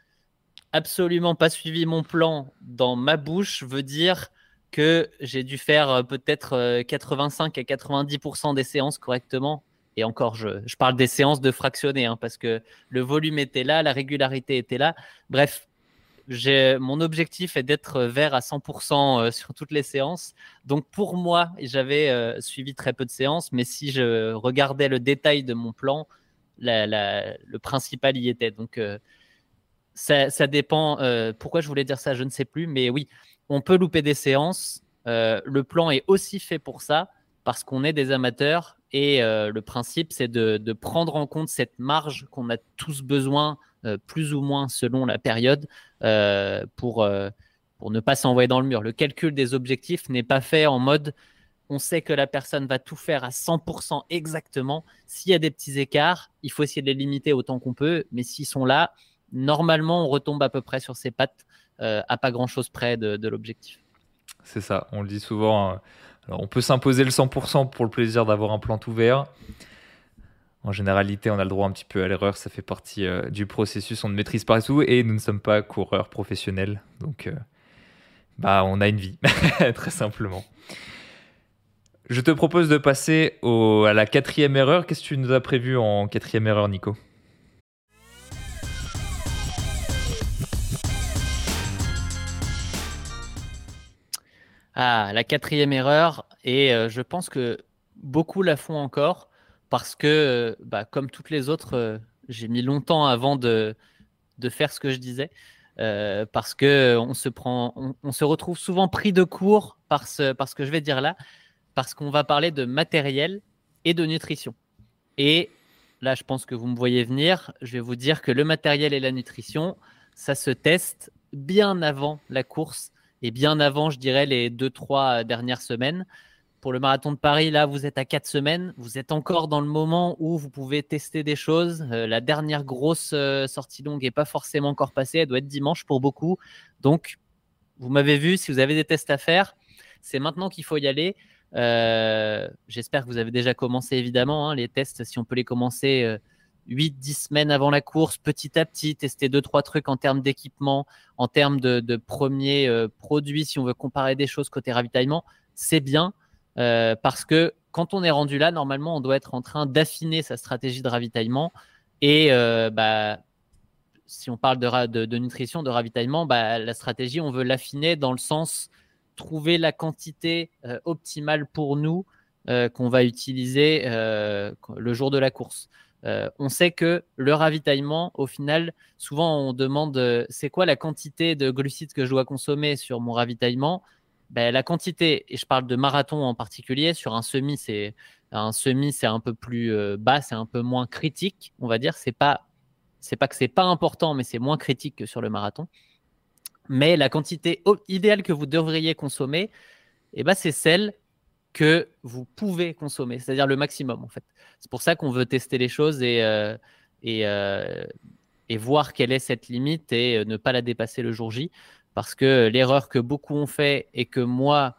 Absolument pas suivi mon plan dans ma bouche veut dire que j'ai dû faire peut-être 85 euh, à 90% des séances correctement. Et encore, je, parle des séances de fractionner, hein, parce que le volume était là, la régularité était là. Bref, mon objectif est d'être vert à 100% euh, sur toutes les séances. Donc pour moi, j'avais euh, suivi très peu de séances, mais si je regardais le détail de mon plan, le principal y était. Donc euh, ça, dépend. pourquoi je voulais dire ça, je ne sais plus. Mais oui, on peut louper des séances. le plan est aussi fait pour ça, parce qu'on est des amateurs. Et le principe, c'est de, prendre en compte cette marge qu'on a tous besoin euh, plus ou moins selon la période, euh, pour, euh, pour ne pas s'envoyer dans le mur. Le calcul des objectifs n'est pas fait en mode on sait que la personne va tout faire à 100% exactement. S'il y a des petits écarts, il faut essayer de les limiter autant qu'on peut. Mais s'ils sont là, normalement, on retombe à peu près sur ses pattes, à pas grand-chose près de, de l'objectif. C'est ça, on le dit souvent. Hein. On peut s'imposer le 100% pour le plaisir d'avoir un plan ouvert en généralité, on a le droit un petit peu à l'erreur, ça fait partie euh, du processus, on ne maîtrise pas tout et nous ne sommes pas coureurs professionnels. Donc, euh, bah, on a une vie, très simplement. Je te propose de passer à la quatrième erreur. Qu'est-ce que tu nous as prévu en quatrième erreur, Nico? Ah, la quatrième erreur, et euh, je pense que beaucoup la font encore, parce que, bah, comme toutes les autres, euh, j'ai mis longtemps avant de, faire ce que je disais, euh, parce que on se prend, on, se retrouve souvent pris de court par ce, par ce que je vais dire là, parce qu'on va parler de matériel et de nutrition. Et là, je pense que vous me voyez venir. Je vais vous dire que le matériel et la nutrition, ça se teste bien avant la course et bien avant, je dirais, les deux, trois dernières semaines pour le marathon de Paris, là, vous êtes à quatre semaines. Vous êtes encore dans le moment où vous pouvez tester des choses. Euh, la dernière grosse euh, sortie longue n'est pas forcément encore passée. Elle doit être dimanche pour beaucoup. Donc, vous m'avez vu, si vous avez des tests à faire, c'est maintenant qu'il faut y aller. Euh, j'espère que vous avez déjà commencé, évidemment, hein, les tests, si on peut les commencer 8-10 semaines avant la course, petit à petit, tester deux, trois trucs en termes d'équipement, en termes de, premiers produits, si on veut comparer des choses côté ravitaillement, c'est bien. Euh, parce que quand on est rendu là, normalement, on doit être en train d'affiner sa stratégie de ravitaillement. Et euh, bah, si on parle de, nutrition, de ravitaillement, bah, la stratégie, on veut l'affiner dans le sens trouver la quantité euh, optimale pour nous qu'on va utiliser le jour de la course. On sait que le ravitaillement, au final, souvent on demande c'est quoi la quantité de glucides que je dois consommer sur mon ravitaillement? Ben, la quantité, et je parle de marathon en particulier, sur un semi, c'est un semi, c'est un peu plus euh, bas, c'est un peu moins critique, on va dire. C'est pas, c'est pas que c'est pas important, mais c'est moins critique que sur le marathon. Mais la quantité idéale que vous devriez consommer, eh ben, c'est celle que vous pouvez consommer, c'est-à-dire le maximum en fait. C'est pour ça qu'on veut tester les choses et, euh, euh, et, voir quelle est cette limite et ne pas la dépasser le jour J. Parce que l'erreur que beaucoup ont fait et que moi,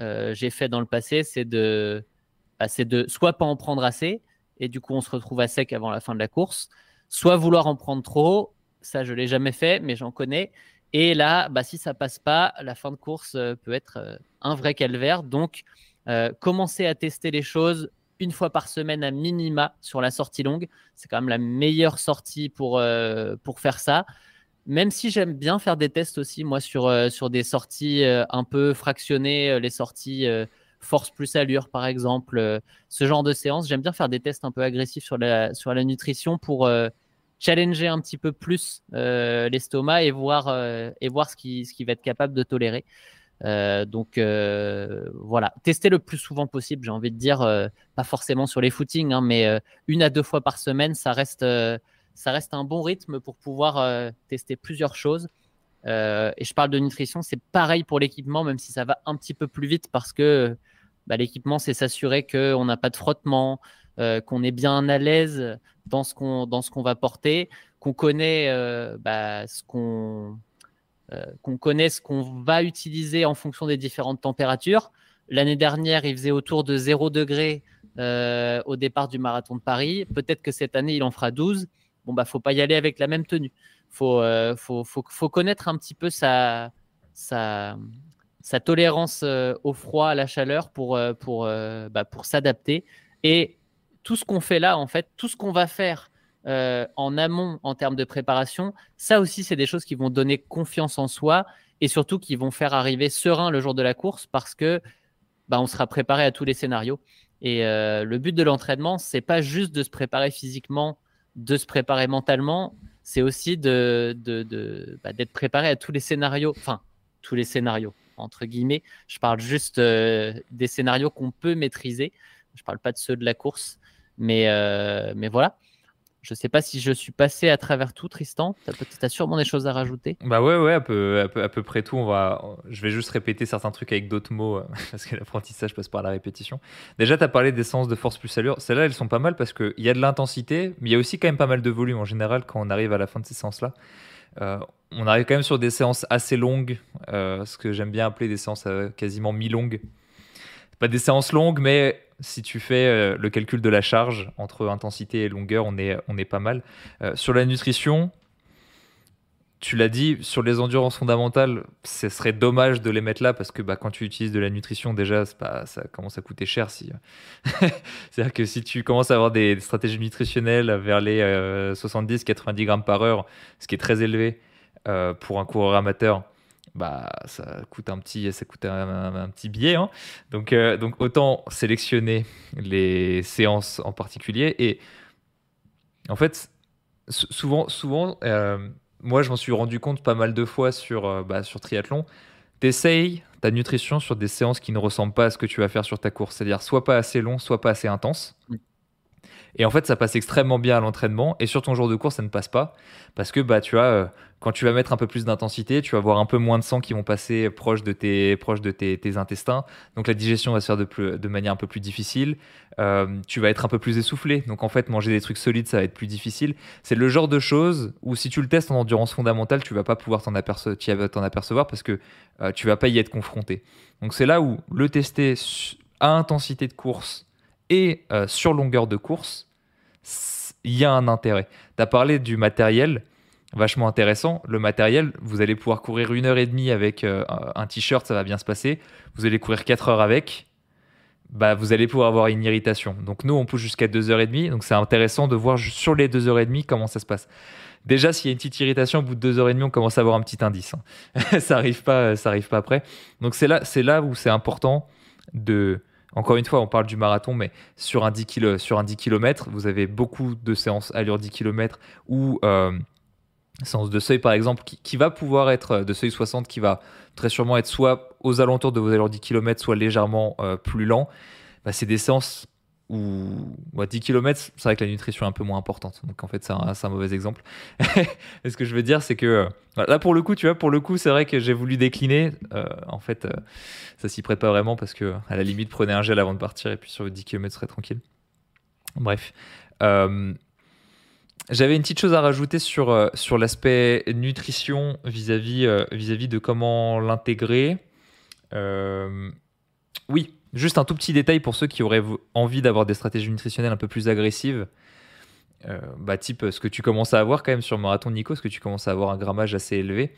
euh, j'ai fait dans le passé, c'est de, bah, de soit pas en prendre assez, et du coup, on se retrouve à sec avant la fin de la course, soit vouloir en prendre trop. Ça, je l'ai jamais fait, mais j'en connais. Et là, bah, si ça passe pas, la fin de course euh, peut être euh, un vrai calvaire. Donc, commencer à tester les choses une fois par semaine à minima sur la sortie longue. C'est quand même la meilleure sortie pour, pour faire ça. Même si j'aime bien faire des tests aussi, moi, sur, euh, sur des sorties euh, un peu fractionnées, euh, les sorties force plus allure, par exemple, ce genre de séance, j'aime bien faire des tests un peu agressifs sur la, sur la nutrition pour challenger un petit peu plus l'estomac et voir, et voir ce qu'il ce qui va être capable de tolérer. Donc voilà, tester le plus souvent possible, j'ai envie de dire, pas forcément sur les footings, hein, mais une à deux fois par semaine, ça reste, ça reste un bon rythme pour pouvoir tester plusieurs choses. et je parle de nutrition, c'est pareil pour l'équipement, même si ça va un petit peu plus vite parce que bah, l'équipement, c'est s'assurer qu'on n'a pas de frottement, euh, qu'on est bien à l'aise dans ce qu'on qu'on va porter, qu'on connaît euh, bah, ce qu'on euh, qu'on connaît ce qu'on va utiliser en fonction des différentes températures. L'année dernière, il faisait autour de 0 degré au départ du marathon de Paris. Peut-être que cette année, il en fera 12. Bon, bah, faut pas y aller avec la même tenue. Faut, faut, faut, faut, connaître un petit peu sa, sa, sa tolérance au froid, à la chaleur pour, pour, bah, pour s'adapter. Et tout ce qu'on fait là, en fait, tout ce qu'on va faire euh, en amont en termes de préparation, ça aussi, c'est des choses qui vont donner confiance en soi et surtout qui vont faire arriver serein le jour de la course parce que bah, on sera préparé à tous les scénarios. Et euh, le but de l'entraînement, c'est pas juste de se préparer physiquement, de se préparer mentalement, c'est aussi de, bah, d'être préparé à tous les scénarios, enfin tous les scénarios entre guillemets. Je parle juste euh, des scénarios qu'on peut maîtriser. Je parle pas de ceux de la course. Mais, mais voilà. Je sais pas si je suis passé à travers tout, Tristan. Tu as, sûrement des choses à rajouter. Bah ouais, ouais, à peu, près tout. Je vais juste répéter certains trucs avec d'autres mots, euh, parce que l'apprentissage passe par la répétition. Déjà, tu as parlé des séances de force plus allure. Celles-là, elles sont pas mal parce qu'il y a de l'intensité, mais il y a aussi quand même pas mal de volume en général quand on arrive à la fin de ces séances-là. Euh, on arrive quand même sur des séances assez longues, ce que j'aime bien appeler des séances quasiment mi-longues. Pas des séances longues, mais si tu fais euh, le calcul de la charge entre intensité et longueur, on est, on est pas mal. Euh, sur la nutrition, tu l'as dit, sur les endurances fondamentales, ce serait dommage de les mettre là parce que bah, quand tu utilises de la nutrition, déjà, ça commence à coûter cher. Si... C'est-à-dire que si tu commences à avoir des, stratégies nutritionnelles vers les 70-90 euh, grammes par heure, ce qui est très élevé pour un coureur amateur, bah ça coûte un petit, ça coûte un, petit billet. Hein. Donc, euh, donc autant sélectionner les séances en particulier. Et en fait, souvent, souvent euh, moi je m'en suis rendu compte pas mal de fois sur, euh, bah, sur triathlon. T'essayes ta nutrition sur des séances qui ne ressemblent pas à ce que tu vas faire sur ta course. C'est-à-dire soit pas assez long, soit pas assez intense. Et en fait, ça passe extrêmement bien à l'entraînement. Et sur ton jour de course, ça ne passe pas. Parce que bah, tu euh, quand tu vas mettre un peu plus d'intensité, tu vas avoir un peu moins de sang qui vont passer proche de tes, de tes, intestins. Donc la digestion va se faire de, manière un peu plus difficile. Euh, tu vas être un peu plus essoufflé. Donc en fait, manger des trucs solides, ça va être plus difficile. C'est le genre de choses où si tu le testes en endurance fondamentale, tu vas pas pouvoir t'en apercevoir parce que euh, tu vas pas y être confronté. Donc c'est là où le tester à intensité de course et sur longueur de course, il y a un intérêt. Tu as parlé du matériel, vachement intéressant. Le matériel, vous allez pouvoir courir une heure et demie avec euh, un t-shirt, ça va bien se passer. Vous allez courir quatre heures avec, bah, vous allez pouvoir avoir une irritation. Donc nous, on pousse jusqu'à deux heures et demie. Donc c'est intéressant de voir sur les deux heures et demie comment ça se passe. Déjà, s'il y a une petite irritation au bout de deux heures et demie, on commence à avoir un petit indice. Hein. ça arrive pas, ça arrive pas après. Donc c'est là, c'est là où c'est important de encore une fois, on parle du marathon, mais sur un 10, km, vous avez beaucoup de séances allure 10 km euh, séance de seuil, par exemple, qui, va pouvoir être euh, de seuil 60, qui va très sûrement être soit aux alentours de vos allures 10 km, soit légèrement euh, plus lent. Bah, c'est des séances ou à 10 km, c'est vrai que la nutrition est un peu moins importante. Donc en fait, c'est un, mauvais exemple. Et ce que je veux dire, c'est que là, pour le coup, tu vois, pour le coup, c'est vrai que j'ai voulu décliner. Euh, en fait, euh, ça s'y prête pas vraiment parce que à la limite, prenez un gel avant de partir et puis sur 10 km, serait tranquille. Bref. Euh, j'avais une petite chose à rajouter sur, sur l'aspect nutrition vis-à-vis vis -vis de comment l'intégrer. oui, Juste un tout petit détail pour ceux qui auraient envie d'avoir des stratégies nutritionnelles un peu plus agressives. Euh, bah, type ce que tu commences à avoir quand même sur marathon Nico, ce que tu commences à avoir un grammage assez élevé.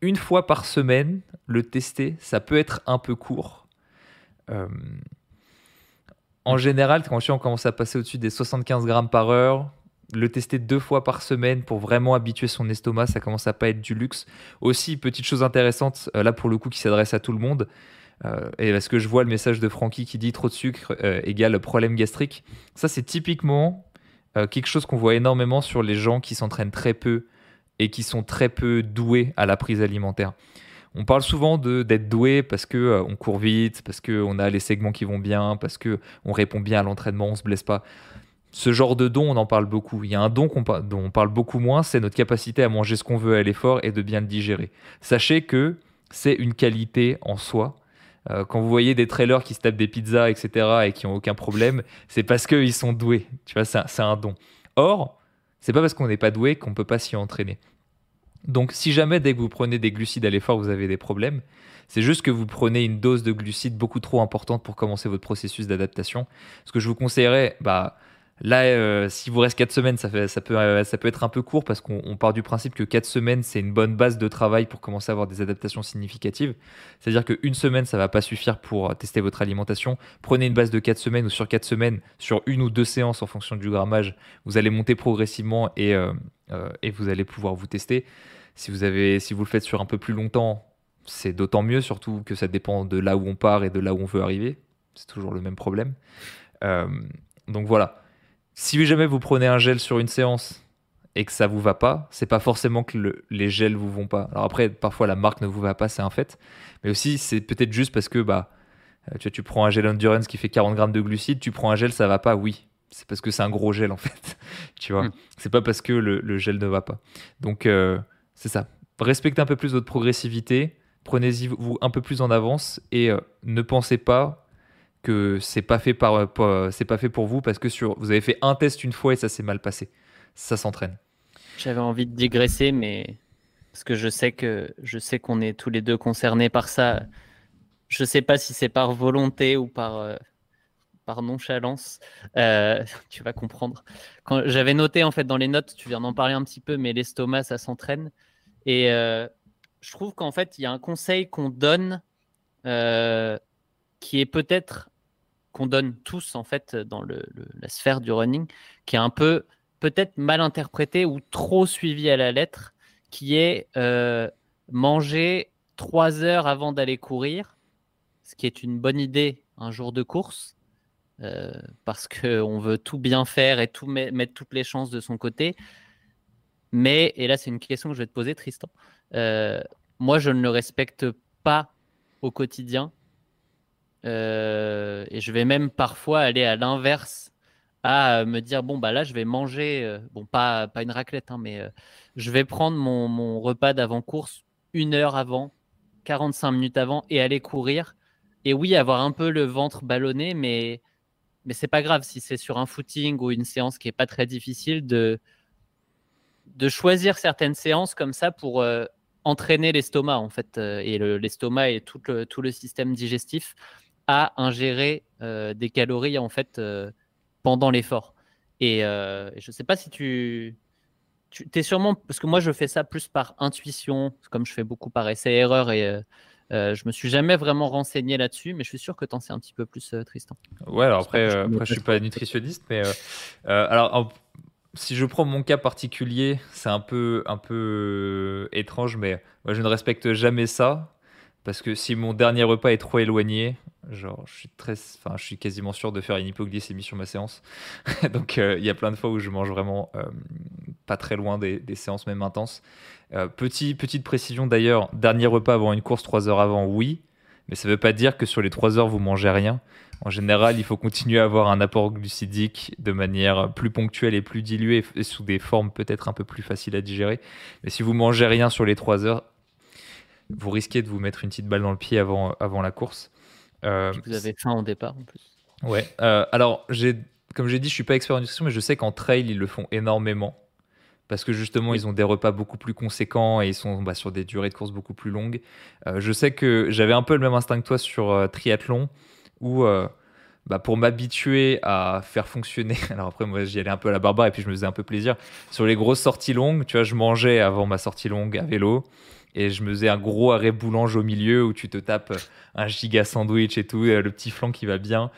Une fois par semaine, le tester, ça peut être un peu court. Euh, en général, quand on commence à passer au-dessus des 75 grammes par heure, le tester deux fois par semaine pour vraiment habituer son estomac, ça commence à pas être du luxe. Aussi, petite chose intéressante, euh, là pour le coup qui s'adresse à tout le monde, euh, et parce que je vois le message de Francky qui dit trop de sucre euh, égale problème gastrique? Ça, c'est typiquement quelque chose qu'on voit énormément sur les gens qui s'entraînent très peu et qui sont très peu doués à la prise alimentaire. On parle souvent d'être doué parce que on court vite, parce qu'on a les segments qui vont bien, parce que on répond bien à l'entraînement, on se blesse pas. Ce genre de don, on en parle beaucoup. Il y a un don dont on parle beaucoup moins, c'est notre capacité à manger ce qu'on veut à l'effort et de bien le digérer. Sachez que c'est une qualité en soi. Euh, quand vous voyez des trailers qui se tapent des pizzas, etc., et qui n'ont aucun problème, c'est parce qu'ils sont doués. Tu vois, c'est un don. Or, c'est pas parce qu'on n'est pas doué qu'on peut pas s'y entraîner. Donc, si jamais dès que vous prenez des glucides à l'effort, vous avez des problèmes, c'est juste que vous prenez une dose de glucides beaucoup trop importante pour commencer votre processus d'adaptation. Ce que je vous conseillerais, bah, Là, euh, s'il vous reste 4 semaines, euh, ça peut être un peu court parce qu'on part du principe que 4 semaines, c'est une bonne base de travail pour commencer à avoir des adaptations significatives. C'est-à-dire qu'une semaine, ça va pas suffire pour tester votre alimentation. Prenez une base de 4 semaines ou sur 4 semaines, sur une ou deux séances en fonction du grammage, vous allez monter progressivement et, euh, vous allez pouvoir vous tester. Si si vous le faites sur un peu plus longtemps, c'est d'autant mieux, surtout que ça dépend de là où on part et de là où on veut arriver. C'est toujours le même problème. donc voilà si jamais vous prenez un gel sur une séance et que ça vous va pas, c'est pas forcément que les gels vous vont pas. Alors après, parfois la marque ne vous va pas, c'est un fait. Mais aussi, c'est peut-être juste parce que bah, euh, tu, tu prends un gel endurance qui fait 40 grammes de glucides, tu prends un gel, ça va pas, oui. C'est parce que c'est un gros gel en fait. tu vois, mm. c'est pas parce que le, gel ne va pas. Donc euh, c'est ça. Respectez un peu plus votre progressivité, prenez-y vous un peu plus en avance et euh, ne pensez pas que c'est pas fait par, euh, c'est pas fait pour vous parce que sur, vous avez fait un test une fois et ça s'est mal passé. Ça s'entraîne. J'avais envie de digresser, mais parce que je sais que je sais qu'on est tous les deux concernés par ça. Je sais pas si c'est par volonté ou par euh, par nonchalance. Euh, tu vas comprendre. Quand j'avais noté en fait dans les notes, tu viens d'en parler un petit peu, mais l'estomac ça s'entraîne. Et je trouve qu'en fait il y a un conseil qu'on donne qui est peut-être qu'on donne tous en fait dans la sphère du running, qui est un peu peut-être mal interprété ou trop suivi à la lettre, qui est euh, manger trois heures avant d'aller courir, ce qui est une bonne idée un jour de course, euh, parce qu'on veut tout bien faire et tout mettre toutes les chances de son côté. Mais, et là c'est une question que je vais te poser Tristan, euh, moi je ne le respecte pas au quotidien et je vais même parfois aller à l'inverse, à me dire bon bah là je vais manger, euh, bon pas pas une raclette, hein, mais euh, je vais prendre mon, mon repas d'avant course une heure avant, 45 minutes avant et aller courir. Et oui, avoir un peu le ventre ballonné, mais mais c'est pas grave si c'est sur un footing ou une séance qui est pas très difficile de de choisir certaines séances comme ça pour entraîner l'estomac en fait et l'estomac et tout le, tout le système digestif à ingérer euh, des calories en fait euh, pendant l'effort. Et, euh, je ne sais pas si tu, tu es sûrement parce que moi je fais ça plus par intuition, comme je fais beaucoup par essai-erreur et je me suis jamais vraiment renseigné là-dessus, mais je suis sûr que tu en sais un petit peu plus, Tristan. Ouais, alors après, je, après, je suis pas nutritionniste, mais alors si je prends mon cas particulier, c'est un peu, un peu étrange, mais moi je ne respecte jamais ça parce que si mon dernier repas est trop éloigné, genre je suis très, enfin je suis quasiment sûr de faire une hypoglycémie sur ma séance. Donc euh, il y a plein de fois où je mange vraiment euh, pas très loin des, séances même intenses. Euh, petit, petite précision d'ailleurs, dernier repas avant une course, 3 heures avant, oui, mais ça ne veut pas dire que sur les 3 heures vous mangez rien. En général, il faut continuer à avoir un apport glucidique de manière plus ponctuelle et plus diluée sous des formes peut-être un peu plus faciles à digérer. Mais si vous mangez rien sur les 3 heures, vous risquez de vous mettre une petite balle dans le pied avant, avant la course. Euh, vous avez faim au départ en plus. Ouais. Euh, alors, comme j'ai dit, je suis pas expert en nutrition, mais je sais qu'en trail, ils le font énormément. Parce que justement, ils ont des repas beaucoup plus conséquents et ils sont bah, sur des durées de course beaucoup plus longues. Euh, je sais que j'avais un peu le même instinct que toi sur triathlon, où bah, pour m'habituer à faire fonctionner. Alors après, moi, j'y allais un peu à la barbare et puis je me faisais un peu plaisir. Sur les grosses sorties longues, tu vois, je mangeais avant ma sortie longue à vélo et je me faisais un gros arrêt boulange au milieu où tu te tapes un giga sandwich et tout, le petit flanc qui va bien.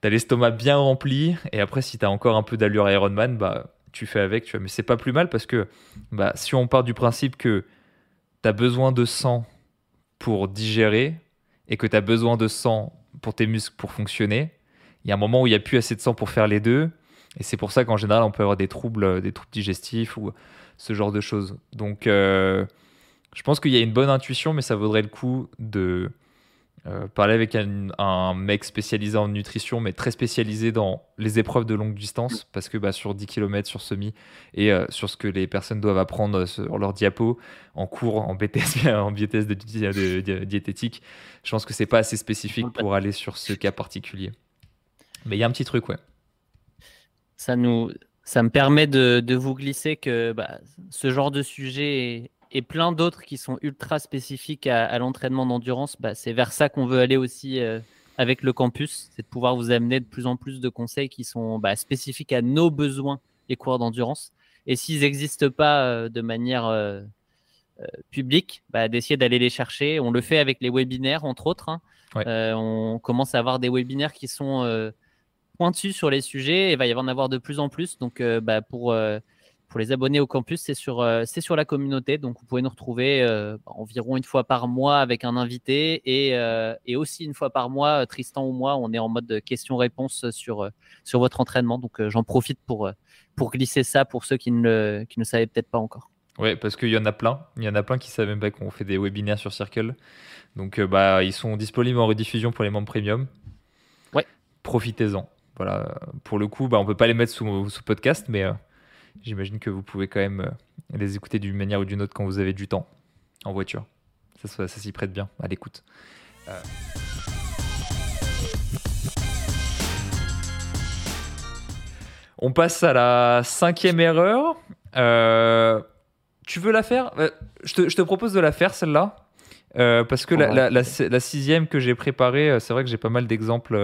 T'as l'estomac bien rempli et après si t'as encore un peu d'allure Ironman, bah tu fais avec, tu vois. Mais c'est pas plus mal parce que bah, si on part du principe que t'as besoin de sang pour digérer et que t'as besoin de sang pour tes muscles pour fonctionner, il y a un moment où il n'y a plus assez de sang pour faire les deux. Et c'est pour ça qu'en général, on peut avoir des troubles, des troubles digestifs ou ce genre de choses. Donc, euh, Je pense qu'il y a une bonne intuition, mais ça vaudrait le coup de euh, parler avec un, mec spécialisé en nutrition, mais très spécialisé dans les épreuves de longue distance, parce que bah, sur 10 km, sur semi, et euh, sur ce que les personnes doivent apprendre sur leur diapo, en cours, en BTS, en BTS de, diététique, je pense que c'est pas assez spécifique pour aller sur ce cas particulier. Mais il y a un petit truc, ouais. Ça, nous, ça me permet de, vous glisser que bah, ce genre de sujet est et plein d'autres qui sont ultra spécifiques à, l'entraînement d'endurance, bah, c'est vers ça qu'on veut aller aussi euh, avec le campus, c'est de pouvoir vous amener de plus en plus de conseils qui sont bah, spécifiques à nos besoins les coureurs d'endurance. Et s'ils n'existent pas euh, de manière euh, publique, bah, d'essayer d'aller les chercher. On le fait avec les webinaires, entre autres. Hein. on commence à avoir des webinaires qui sont pointus sur les sujets. Et il va y en avoir de plus en plus. Donc, pour pour les abonnés au campus, c'est sur, euh, c'est sur la communauté. Donc, vous pouvez nous retrouver euh, environ une fois par mois avec un invité et, euh, et, aussi une fois par mois, Tristan ou moi, on est en mode questions-réponses sur, sur votre entraînement. Donc, j'en profite pour, pour glisser ça pour ceux qui ne, qui ne savaient peut-être pas encore. Oui, parce qu'il y en a plein. Il y en a plein qui ne savent même pas qu'on fait des webinaires sur Circle. Donc, bah, ils sont disponibles en rediffusion pour les membres premium. Ouais. Profitez-en. Voilà. Pour le coup, bah, on ne peut pas les mettre sous, sous podcast, mais J'imagine que vous pouvez quand même euh, les écouter d'une manière ou d'une autre quand vous avez du temps en voiture. Ça, ça, s'y prête bien à l'écoute. Euh. On passe à la cinquième erreur. Euh, tu veux la faire? Je te, propose de la faire celle-là. parce que la, sixième que j'ai préparée, c'est vrai que j'ai pas mal d'exemples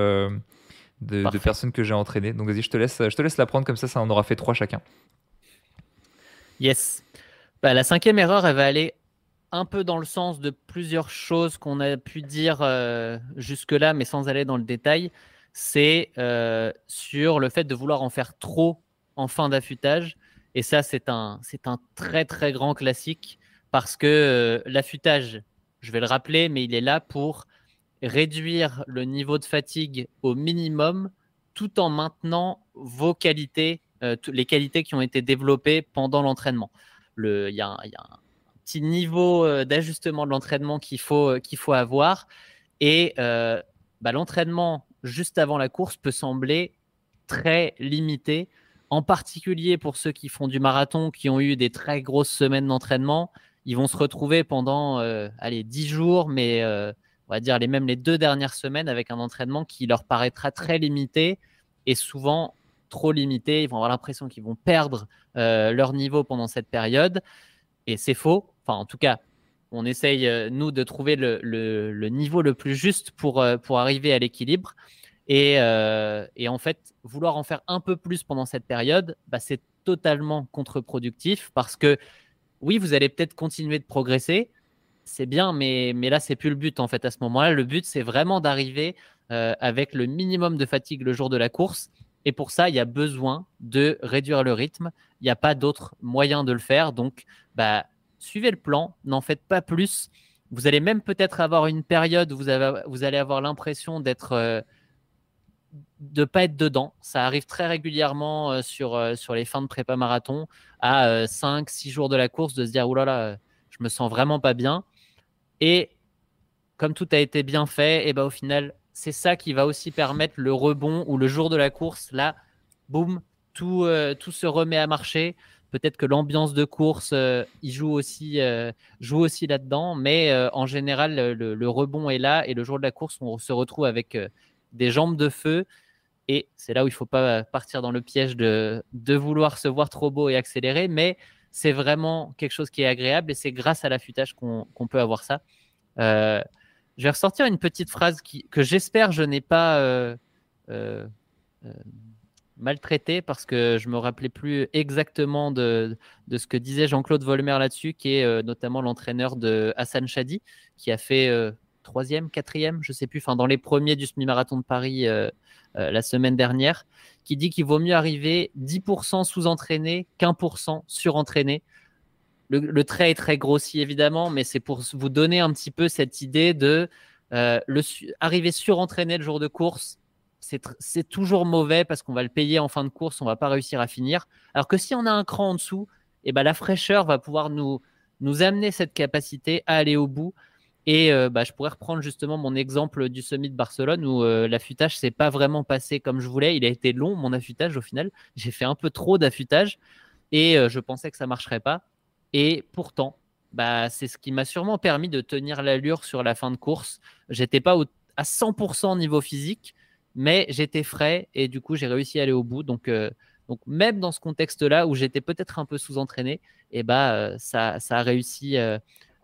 de, de, personnes que j'ai entraînées. Donc vas-y, je te laisse, je te laisse la prendre comme ça, ça en aura fait trois chacun. Yes. Bah, la cinquième erreur, elle va aller un peu dans le sens de plusieurs choses qu'on a pu dire euh, jusque-là, mais sans aller dans le détail. C'est euh, sur le fait de vouloir en faire trop en fin d'affûtage. Et ça, c'est un, c'est un très très grand classique parce que euh, l'affûtage, je vais le rappeler, mais il est là pour réduire le niveau de fatigue au minimum tout en maintenant vos qualités euh, les qualités qui ont été développées pendant l'entraînement. Il y, a un petit niveau euh, d'ajustement de l'entraînement qu'il faut, euh, qu'il faut avoir. Et bah, l'entraînement juste avant la course peut sembler très limité, en particulier pour ceux qui font du marathon, qui ont eu des très grosses semaines d'entraînement. Ils vont se retrouver pendant allez, 10 jours, mais on va dire les, même les deux dernières semaines avec un entraînement qui leur paraîtra très limité et souvent trop limités, ils vont avoir l'impression qu'ils vont perdre euh, leur niveau pendant cette période. Et c'est faux. Enfin, en tout cas, on essaye, euh, nous, de trouver le, niveau le plus juste pour, euh, pour arriver à l'équilibre. Et, et, en fait, vouloir en faire un peu plus pendant cette période, bah, c'est totalement contre-productif parce que oui, vous allez peut-être continuer de progresser, c'est bien, mais, mais là, c'est plus le but en fait à ce moment-là. Le but, c'est vraiment d'arriver avec le minimum de fatigue le jour de la course et pour ça, il y a besoin de réduire le rythme. Il n'y a pas d'autre moyen de le faire. Donc, bah, suivez le plan, n'en faites pas plus. Vous allez même peut-être avoir une période où vous, allez avoir l'impression d'être euh, de pas être dedans. Ça arrive très régulièrement euh, sur, euh, sur les fins de prépa marathon à 5 6 jours de la course de se dire oulala, là là, je me sens vraiment pas bien. Et comme tout a été bien fait, et ben au final, c'est ça qui va aussi permettre le rebond ou le jour de la course, là, boum, tout, euh, tout se remet à marcher. Peut-être que l'ambiance de course, euh, il joue aussi, euh, aussi là-dedans, mais en général, le, rebond est là et le jour de la course, on se retrouve avec des jambes de feu. Et c'est là où il ne faut pas partir dans le piège de, de vouloir se voir trop beau et accélérer, mais c'est vraiment quelque chose qui est agréable et c'est grâce à l'affûtage qu'on peut avoir ça. Je vais ressortir une petite phrase que j'espère je n'ai pas euh, euh, euh, maltraité parce que je me rappelais plus exactement de, de ce que disait Jean-Claude Volmer là-dessus, qui est notamment l'entraîneur de Hassan Chadi, qui a fait troisième, quatrième, je sais plus, enfin dans les premiers du semi-marathon de Paris la semaine dernière, qui dit qu'il vaut mieux arriver 10% sous-entraîné qu'un surentraîné le, trait est très grossier évidemment, mais c'est pour vous donner un petit peu cette idée de euh, le, arriver surentraîné le jour de course. C'est toujours mauvais parce qu'on va le payer en fin de course, on va pas réussir à finir. Alors que si on a un cran en dessous, eh ben la fraîcheur va pouvoir nous, nous amener cette capacité à aller au bout. Et euh, bah, je pourrais reprendre justement mon exemple du Summit de Barcelone où euh, l'affûtage s'est pas vraiment passé comme je voulais. Il a été long, mon affûtage au final. J'ai fait un peu trop d'affûtage et euh, je pensais que ça marcherait pas. Et pourtant, bah, c'est ce qui m'a sûrement permis de tenir l'allure sur la fin de course. J'étais pas à 100% niveau physique, mais j'étais frais et du coup j'ai réussi à aller au bout. Donc, donc même dans ce contexte-là où j'étais peut-être un peu sous-entraîné, et eh bah, ça a réussi.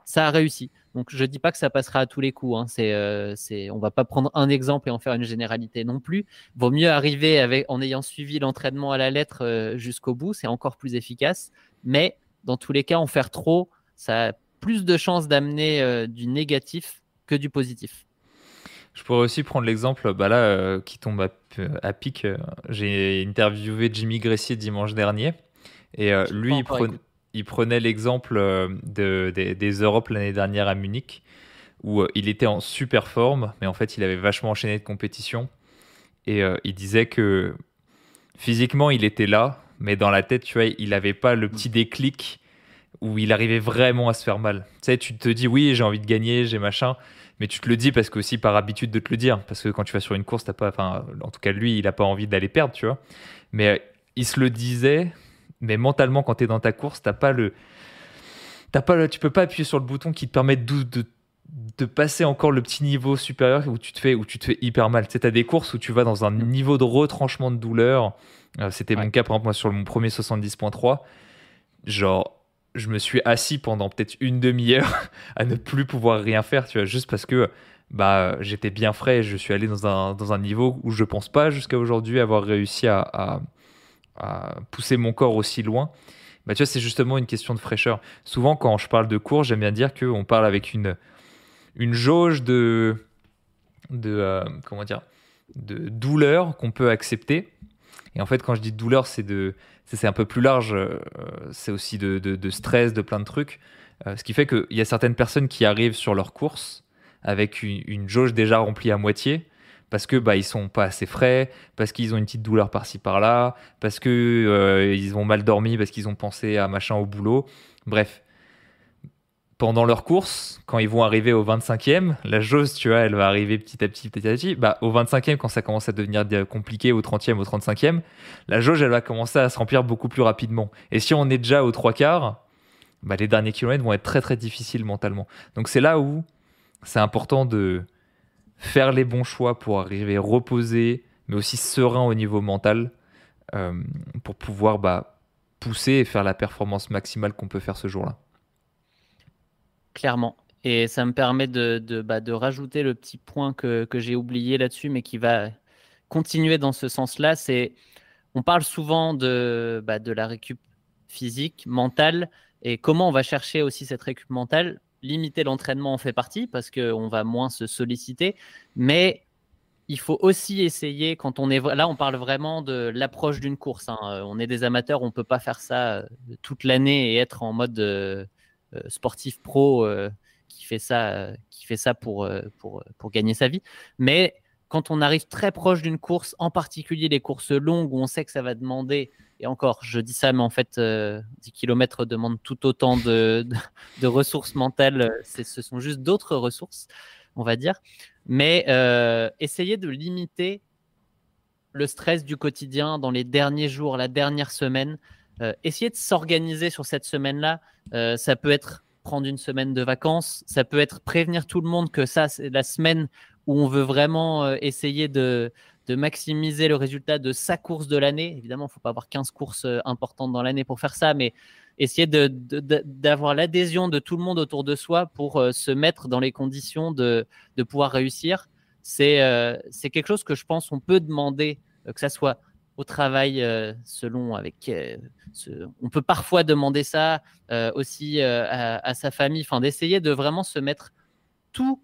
ça a réussi. Donc je ne dis pas que ça passera à tous les coups. Hein. C'est, euh, on va pas prendre un exemple et en faire une généralité non plus. Vaut mieux arriver avec, en ayant suivi l'entraînement à la lettre euh, jusqu'au bout. C'est encore plus efficace. Mais dans tous les cas, en faire trop, ça a plus de chances d'amener euh, du négatif que du positif. Je pourrais aussi prendre l'exemple bah là, qui tombe à, à pic. J'ai interviewé Jimmy Gressier dimanche dernier. Et lui, il prenait il prenait l'exemple euh, de, des, Europes l'année dernière à Munich, où euh, il était en super forme, mais en fait, il avait vachement enchaîné de compétition. Et euh, il disait que physiquement, il était là, mais dans la tête, tu vois, il n'avait pas le petit déclic où il arrivait vraiment à se faire mal. Tu sais, tu te dis, oui, j'ai envie de gagner, j'ai machin, mais tu te le dis parce que aussi par habitude de te le dire, parce que quand tu vas sur une course, t'as pas, enfin, en tout cas, lui, il n'a pas envie d'aller perdre, tu vois. Mais il se le disait mais mentalement, quand tu es dans ta course, t'as pas le. As pas le, tu peux pas appuyer sur le bouton qui te permet de, de, de, passer encore le petit niveau supérieur où tu te fais, où tu te fais hyper mal. Tu as des courses où tu vas dans un niveau de retranchement de douleur. Euh, c'était mon cas, par exemple, moi, sur mon premier 70.3. Genre, je me suis assis pendant peut-être une demi-heure à ne plus pouvoir rien faire, tu vois, juste parce que bah, j'étais bien frais. Je suis allé dans un, dans un niveau où je pense pas jusqu'à aujourd'hui avoir réussi à, à pousser mon corps aussi loin, bah, tu vois, c'est justement une question de fraîcheur. Souvent, quand je parle de cours, j'aime bien dire qu'on parle avec une, une jauge de, de euh, comment dire, de douleur qu'on peut accepter. Et en fait, quand je dis douleur, c'est de, c'est un peu plus large. Euh, c'est aussi de, de, stress, de plein de trucs. Euh, ce qui fait qu'il y a certaines personnes qui arrivent sur leur course avec une jauge déjà remplie à moitié parce que bah ils sont pas assez frais, parce qu'ils ont une petite douleur par-ci par-là, parce que euh, ils ont mal dormi, parce qu'ils ont pensé à machin au boulot. Bref, pendant leur course, quand ils vont arriver au 25e, la jauge, tu vois, elle va arriver petit à petit, petit à petit. Bah, au 25e, quand ça commence à devenir compliqué, au 30e, au 35e, la jauge, elle va commencer à se remplir beaucoup plus rapidement. Et si on est déjà aux trois quarts, bah, les derniers kilomètres vont être très très difficiles mentalement. Donc c'est là où c'est important de faire les bons choix pour arriver reposé, mais aussi serein au niveau mental, euh, pour pouvoir bah, pousser et faire la performance maximale qu'on peut faire ce jour-là. Clairement. Et ça me permet de, bah, rajouter le petit point que, que j'ai oublié là-dessus, mais qui va continuer dans ce sens-là. C'est, on parle souvent de, bah, de la récup physique, mentale, et comment on va chercher aussi cette récup mentale? Limiter l'entraînement en fait partie parce qu'on va moins se solliciter, mais il faut aussi essayer quand on est là, on parle vraiment de l'approche d'une course. Hein. Euh, on est des amateurs, on peut pas faire ça euh, toute l'année et être en mode euh, sportif pro qui fait ça, qui fait ça pour, pour, pour gagner sa vie. Mais quand on arrive très proche d'une course, en particulier les courses longues où on sait que ça va demander et encore, je dis ça, mais en fait, 10 euh, km demandent tout autant de, ressources mentales. Ce sont juste d'autres ressources, on va dire. Mais euh, essayer de limiter le stress du quotidien dans les derniers jours, la dernière semaine. Euh, essayer de s'organiser sur cette semaine-là. ça peut être prendre une semaine de vacances. Ça peut être prévenir tout le monde que ça, c'est la semaine où on veut vraiment essayer de, maximiser le résultat de sa course de l'année. Évidemment, il ne faut pas avoir 15 courses euh, importantes dans l'année pour faire ça, mais essayer d'avoir l'adhésion de tout le monde autour de soi pour euh, se mettre dans les conditions de, pouvoir réussir. Euh, c'est quelque chose que je pense on peut demander, que ça soit au travail, selon avec. on peut parfois demander ça aussi à, à, sa famille, d'essayer de vraiment se mettre tout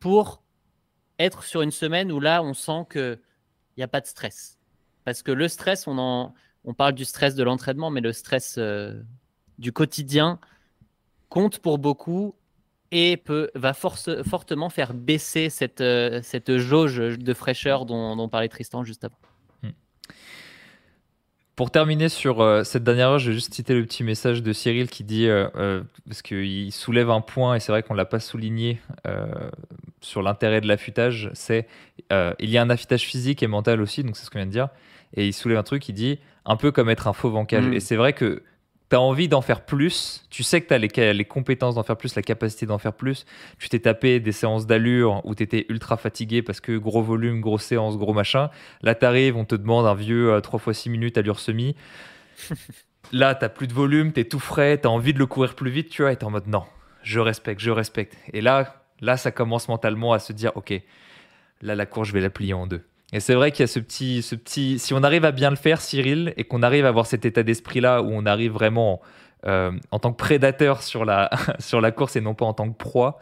pour être sur une semaine où là, on sent que il n'y a pas de stress. Parce que le stress, on, en, on parle du stress de l'entraînement, mais le stress euh, du quotidien compte pour beaucoup et peut, va force, fortement faire baisser cette, euh, cette jauge de fraîcheur dont, dont, parlait Tristan juste avant. Hmm. pour terminer sur euh, cette dernière heure, je vais juste citer le petit message de Cyril qui dit, euh, euh, parce qu'il soulève un point, et c'est vrai qu'on ne l'a pas souligné sur l'intérêt de l'affûtage, c'est il y a un affûtage physique et mental aussi, donc c'est ce qu'on vient de dire, et il soulève un truc, il dit, un peu comme être un faux vancage. Mm. Et c'est vrai que tu as envie d'en faire plus, tu sais que tu as les, les compétences d'en faire plus, la capacité d'en faire plus. Tu t'es tapé des séances d'allure où tu étais ultra fatigué parce que gros volume, grosse séance, gros machin. Là, tu arrives, on te demande un vieux 3 x 6 minutes allure semi. Là, tu plus de volume, tu es tout frais, tu as envie de le courir plus vite, tu vois, et tu en mode non, je respecte, je respecte. Et là, là, ça commence mentalement à se dire ok, là, la course, je vais la plier en deux. Et c'est vrai qu'il y a ce petit, ce petit. Si on arrive à bien le faire, Cyril, et qu'on arrive à avoir cet état d'esprit-là où on arrive vraiment euh, en tant que prédateur sur la, sur la course et non pas en tant que proie,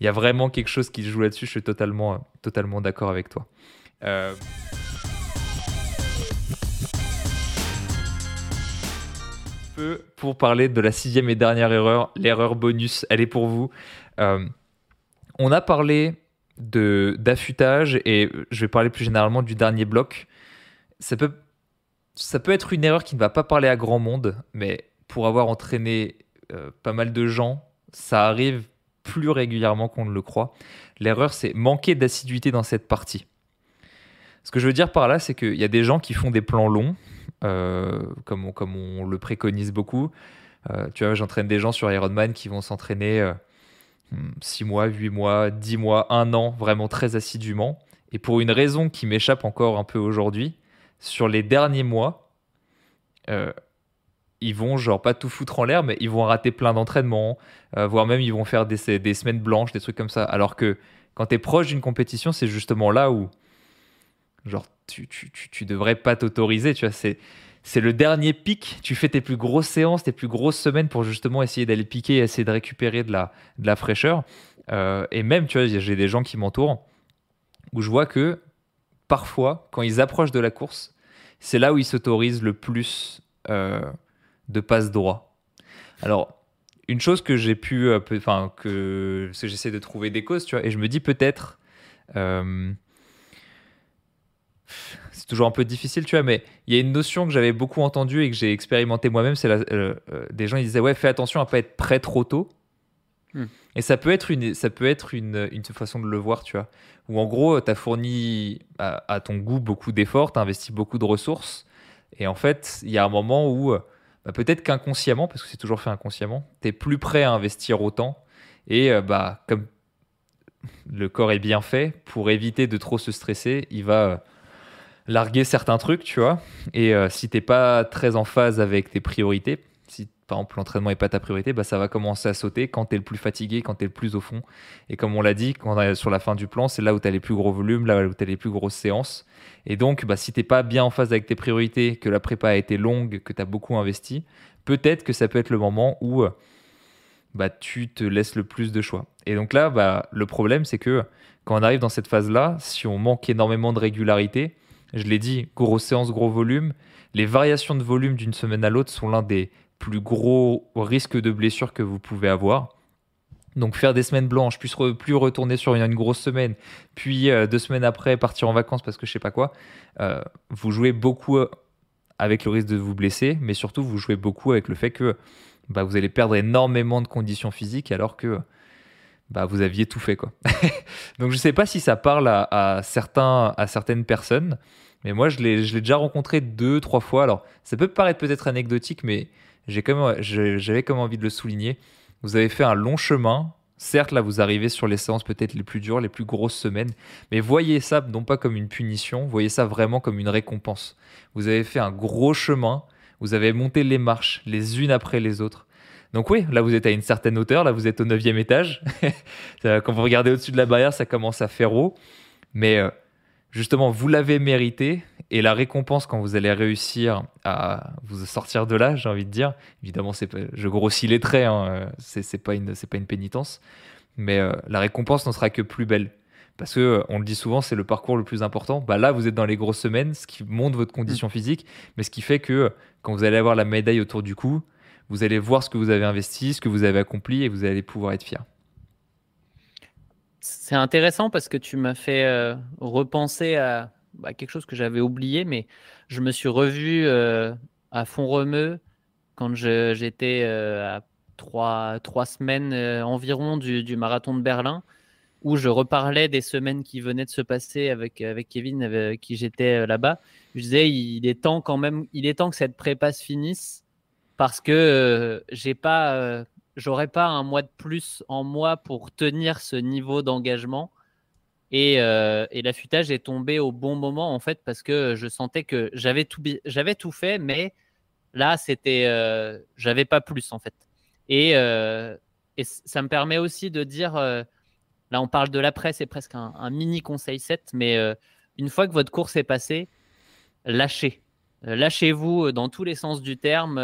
il y a vraiment quelque chose qui joue là-dessus. Je suis totalement, totalement d'accord avec toi. Euh, pour parler de la sixième et dernière erreur, l'erreur bonus, elle est pour vous. On a parlé de d'affûtage et je vais parler plus généralement du dernier bloc. Ça peut, ça peut être une erreur qui ne va pas parler à grand monde, mais pour avoir entraîné euh, pas mal de gens, ça arrive plus régulièrement qu'on ne le croit. L'erreur, c'est manquer d'assiduité dans cette partie. Ce que je veux dire par là, c'est qu'il y a des gens qui font des plans longs, euh, comme, on, comme on le préconise beaucoup. Euh, tu vois, j'entraîne des gens sur Ironman qui vont s'entraîner 6 mois, 8 mois, 10 mois, 1 an, vraiment très assidûment. Et pour une raison qui m'échappe encore un peu aujourd'hui, sur les derniers mois, euh, ils vont genre pas tout foutre en l'air, mais ils vont rater plein d'entraînements, euh, voire même ils vont faire des, des, semaines blanches, des trucs comme ça. Alors que quand tu es proche d'une compétition, c'est justement là où genre tu, tu, tu, tu devrais pas t'autoriser, tu vois, c'est c'est le dernier pic. Tu fais tes plus grosses séances, tes plus grosses semaines pour justement essayer d'aller piquer, essayer de récupérer de la, fraîcheur. Euh, et même, tu vois, j'ai des gens qui m'entourent où je vois que parfois, quand ils approchent de la course, c'est là où ils s'autorisent le plus euh, de passe droit. Alors, une chose que j'ai pu, euh, enfin, que, que j'essaie de trouver des causes, tu vois, et je me dis peut-être toujours un peu difficile, tu vois, mais il y a une notion que j'avais beaucoup entendue et que j'ai expérimenté moi-même, c'est euh, euh, des gens ils disaient ouais, fais attention à pas être prêt trop tôt. Hmm. Et ça peut être une, ça peut être une, une, façon de le voir, tu vois. Où en gros, tu as fourni à, ton goût beaucoup d'efforts, tu as investi beaucoup de ressources. Et en fait, il y a un moment où, bah, peut-être qu'inconsciemment, parce que c'est toujours fait inconsciemment, tu es plus prêt à investir autant. Et euh, bah, comme le corps est bien fait, pour éviter de trop se stresser, il va larguer certains trucs, tu vois. Et euh, si t'es pas très en phase avec tes priorités, si par exemple l'entraînement est pas ta priorité, bah, ça va commencer à sauter quand tu es le plus fatigué, quand tu es le plus au fond. Et comme on l'a dit, quand on est sur la fin du plan, c'est là où tu as les plus gros volumes, là où tu as les plus grosses séances. Et donc, bah, si t'es pas bien en phase avec tes priorités, que la prépa a été longue, que tu as beaucoup investi, peut-être que ça peut être le moment où euh, bah, tu te laisses le plus de choix. Et donc là, bah, le problème, c'est que quand on arrive dans cette phase-là, si on manque énormément de régularité, je l'ai dit, grosse séance, gros volume. Les variations de volume d'une semaine à l'autre sont l'un des plus gros risques de blessure que vous pouvez avoir. Donc faire des semaines blanches, puis plus retourner sur une, grosse semaine, puis euh, deux semaines après partir en vacances parce que je sais pas quoi, euh, vous jouez beaucoup euh, avec le risque de vous blesser, mais surtout vous jouez beaucoup avec le fait que bah, vous allez perdre énormément de conditions physiques alors que bah, vous aviez tout fait. Quoi. Donc je ne sais pas si ça parle à, certains, à certaines personnes, mais moi je l'ai déjà rencontré deux, trois fois. Alors ça peut paraître peut-être anecdotique, mais j'avais comme envie de le souligner. Vous avez fait un long chemin. Certes, là, vous arrivez sur les séances peut-être les plus dures, les plus grosses semaines, mais voyez ça non pas comme une punition, voyez ça vraiment comme une récompense. Vous avez fait un gros chemin, vous avez monté les marches les unes après les autres. Donc oui, là vous êtes à une certaine hauteur, là vous êtes au neuvième étage. Quand vous regardez au-dessus de la barrière, ça commence à faire haut. Mais euh, justement, vous l'avez mérité. Et la récompense quand vous allez réussir à vous sortir de là, j'ai envie de dire, évidemment, c'est je grossis les traits, hein, euh, c'est pas, une, pas une pénitence, mais euh, la récompense n'en sera que plus belle. Parce que on le dit souvent, c'est le parcours le plus important. Bah là, vous êtes dans les grosses semaines, ce qui montre votre condition mmh. physique, mais ce qui fait que quand vous allez avoir la médaille autour du cou, vous allez voir ce que vous avez investi, ce que vous avez accompli et vous allez pouvoir être fier. C'est intéressant parce que tu m'as fait euh, repenser à bah, quelque chose que j'avais oublié, mais je me suis revu à Font-Romeu quand j'étais à trois, trois semaines environ du, marathon de Berlin où je reparlais des semaines qui venaient de se passer avec, avec Kevin, avec qui j'étais là-bas. Je disais, il est temps quand même, il est temps que cette prépa se finisse parce que j'ai pas, j'aurais pas un mois de plus en moi pour tenir ce niveau d'engagement. Et, euh, et l'affûtage est tombé au bon moment en fait parce que je sentais que j'avais tout, j'avais tout fait, mais là c'était, euh, j'avais pas plus en fait. Et, euh, ça me permet aussi de dire, là on parle de l'après, c'est presque un, mini conseil 7, mais une fois que votre course est passée, lâchez, lâchez-vous dans tous les sens du terme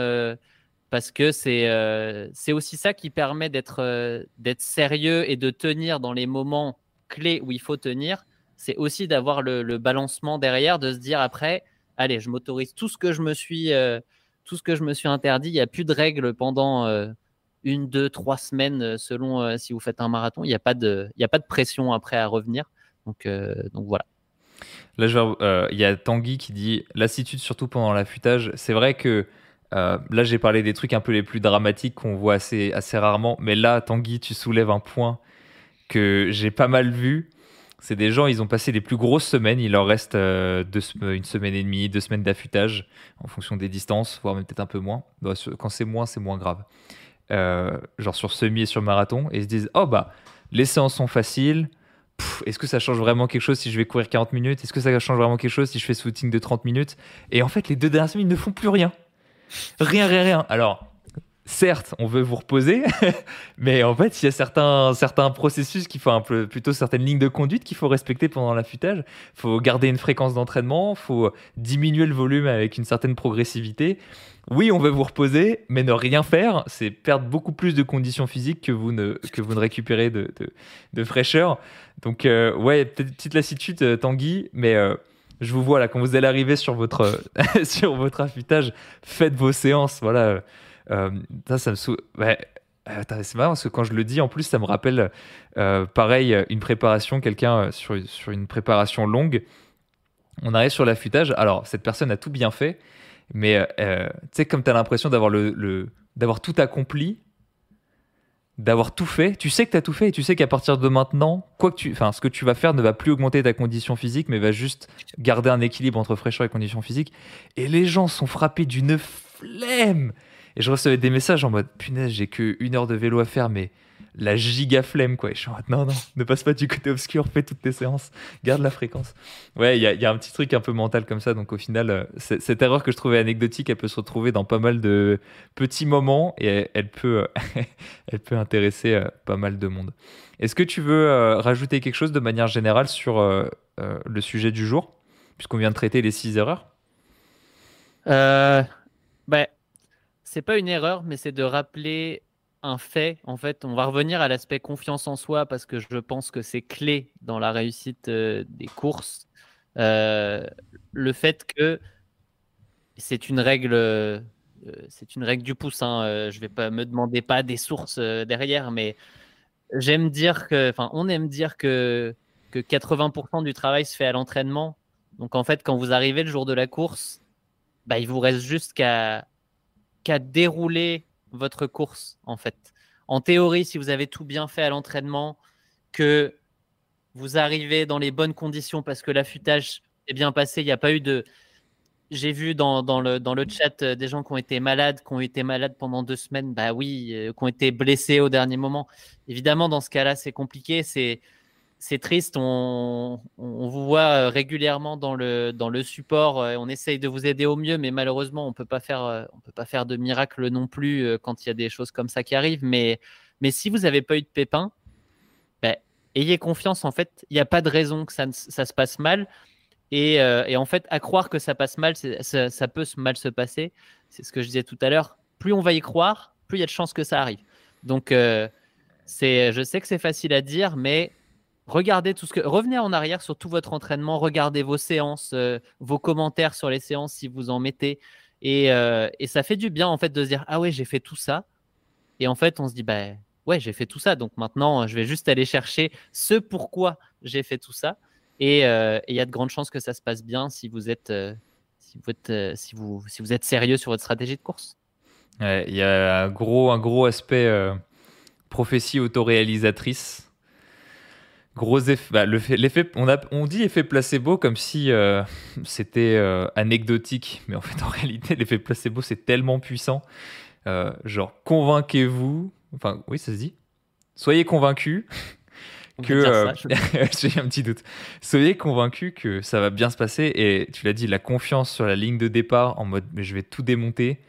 parce que c'est euh, c'est aussi ça qui permet d'être euh, d'être sérieux et de tenir dans les moments clés où il faut tenir. C'est aussi d'avoir le, balancement derrière, de se dire après, allez, je m'autorise tout ce que je me suis euh, tout ce que je me suis interdit. Il n'y a plus de règles pendant une, deux, trois semaines selon si vous faites un marathon. Il n'y a pas de il y a pas de pression après à revenir. Donc donc voilà. Là, il y a Tanguy qui dit lassitude surtout pendant l'affûtage. C'est vrai que euh, là, j'ai parlé des trucs un peu les plus dramatiques qu'on voit assez, assez rarement. Mais là, Tanguy, tu soulèves un point que j'ai pas mal vu. C'est des gens, ils ont passé les plus grosses semaines. Il leur reste euh, une semaine et demie, deux semaines d'affûtage en fonction des distances, voire même peut-être un peu moins. Bah, quand c'est moins, c'est moins grave. Euh, genre sur semi et sur marathon. Et ils se disent Oh, bah, les séances sont faciles. Est-ce que ça change vraiment quelque chose si je vais courir 40 minutes? Est-ce que ça change vraiment quelque chose si je fais ce footing de 30 minutes? Et en fait, les deux dernières semaines, ne font plus rien. Rien, rien, rien. Alors, certes, on veut vous reposer, mais en fait, il y a certains, certains processus qui font un peu, plutôt certaines lignes de conduite qu'il faut respecter pendant l'affûtage. Il faut garder une fréquence d'entraînement, il faut diminuer le volume avec une certaine progressivité. Oui, on veut vous reposer, mais ne rien faire, c'est perdre beaucoup plus de conditions physiques que vous ne, que vous ne récupérez de, de, fraîcheur. Donc, euh, ouais, petite lassitude, euh, Tanguy, mais. Euh, je vous vois là, quand vous allez arriver sur votre, sur votre affûtage, faites vos séances. Voilà. Euh, ça, ça me sou... c'est marrant parce que quand je le dis, en plus, ça me rappelle euh, pareil, une préparation, quelqu'un euh, sur, sur une préparation longue. On arrive sur l'affûtage. Alors, cette personne a tout bien fait, mais tu sais, comme tu as l'impression d'avoir le, le d'avoir tout accompli, d'avoir tout fait. Tu sais que tu as tout fait et tu sais qu'à partir de maintenant, quoi que tu, ce que tu vas faire ne va plus augmenter ta condition physique, mais va juste garder un équilibre entre fraîcheur et condition physique. Et les gens sont frappés d'une flemme. Et je recevais des messages en mode punaise, j'ai que une heure de vélo à faire, mais la giga flemme, quoi. je suis en mode, non, non, ne passe pas du côté obscur, fais toutes tes séances, garde la fréquence. Ouais, il y, a, un petit truc un peu mental comme ça. Donc, au final, euh, cette erreur que je trouvais anecdotique, elle peut se retrouver dans pas mal de petits moments et elle, peut, elle peut intéresser euh, pas mal de monde. Est-ce que tu veux euh, rajouter quelque chose de manière générale sur le sujet du jour, puisqu'on vient de traiter les six erreurs? Ben, c'est pas une erreur, mais c'est de rappeler un fait. En fait, on va revenir à l'aspect confiance en soi parce que je pense que c'est clé dans la réussite euh, des courses. Euh, le fait que c'est une règle, euh, c'est une règle du pouce. Hein, je vais pas me demander pas des sources derrière, mais j'aime dire que, enfin, on aime dire que que 80% du travail se fait à l'entraînement. Donc en fait, quand vous arrivez le jour de la course, bah, il vous reste juste qu'à qu'à dérouler votre course, en fait. En théorie, si vous avez tout bien fait à l'entraînement, que vous arrivez dans les bonnes conditions parce que l'affûtage est bien passé, il n'y a pas eu de. J'ai vu dans, le, dans le chat euh, des gens qui ont été malades, qui ont été malades pendant deux semaines, bah oui, euh, qui ont été blessés au dernier moment. Évidemment, dans ce cas-là, c'est compliqué. C'est c'est triste. On, vous voit euh, régulièrement dans le, dans le support. Euh, on essaye de vous aider au mieux, mais malheureusement, on peut pas faire, euh, on peut pas faire de miracle non plus quand il y a des choses comme ça qui arrivent. Mais, mais si vous n'avez pas eu de pépin, ben, ayez confiance. En fait, il n'y a pas de raison que ça, ça se passe mal. Et, et, en fait, à croire que ça passe mal, ça, ça, peut mal se passer. C'est ce que je disais tout à l'heure. Plus on va y croire, plus il y a de chances que ça arrive. Donc, c'est, je sais que c'est facile à dire, mais Regardez tout ce que. Revenez en arrière sur tout votre entraînement, regardez vos séances, euh, vos commentaires sur les séances si vous en mettez. Et, euh, et, ça fait du bien en fait de se dire Ah ouais, j'ai fait tout ça. Et en fait, on se dit Bah ouais, j'ai fait tout ça. Donc maintenant, je vais juste aller chercher ce pourquoi j'ai fait tout ça. Et il y a de grandes chances que ça se passe bien si vous êtes, si vous êtes, si vous êtes sérieux sur votre stratégie de course. Il y a un gros, un gros aspect prophétie autoréalisatrice Gros effet, bah, l'effet, on, a, on dit effet placebo comme si euh, c'était euh, anecdotique, mais en fait en réalité l'effet placebo c'est tellement puissant. Euh, genre convainquez-vous, enfin oui ça se dit, soyez convaincus que j'ai un petit doute. Soyez convaincus que ça va bien se passer et tu l'as dit, la confiance sur la ligne de départ en mode mais je vais tout démonter.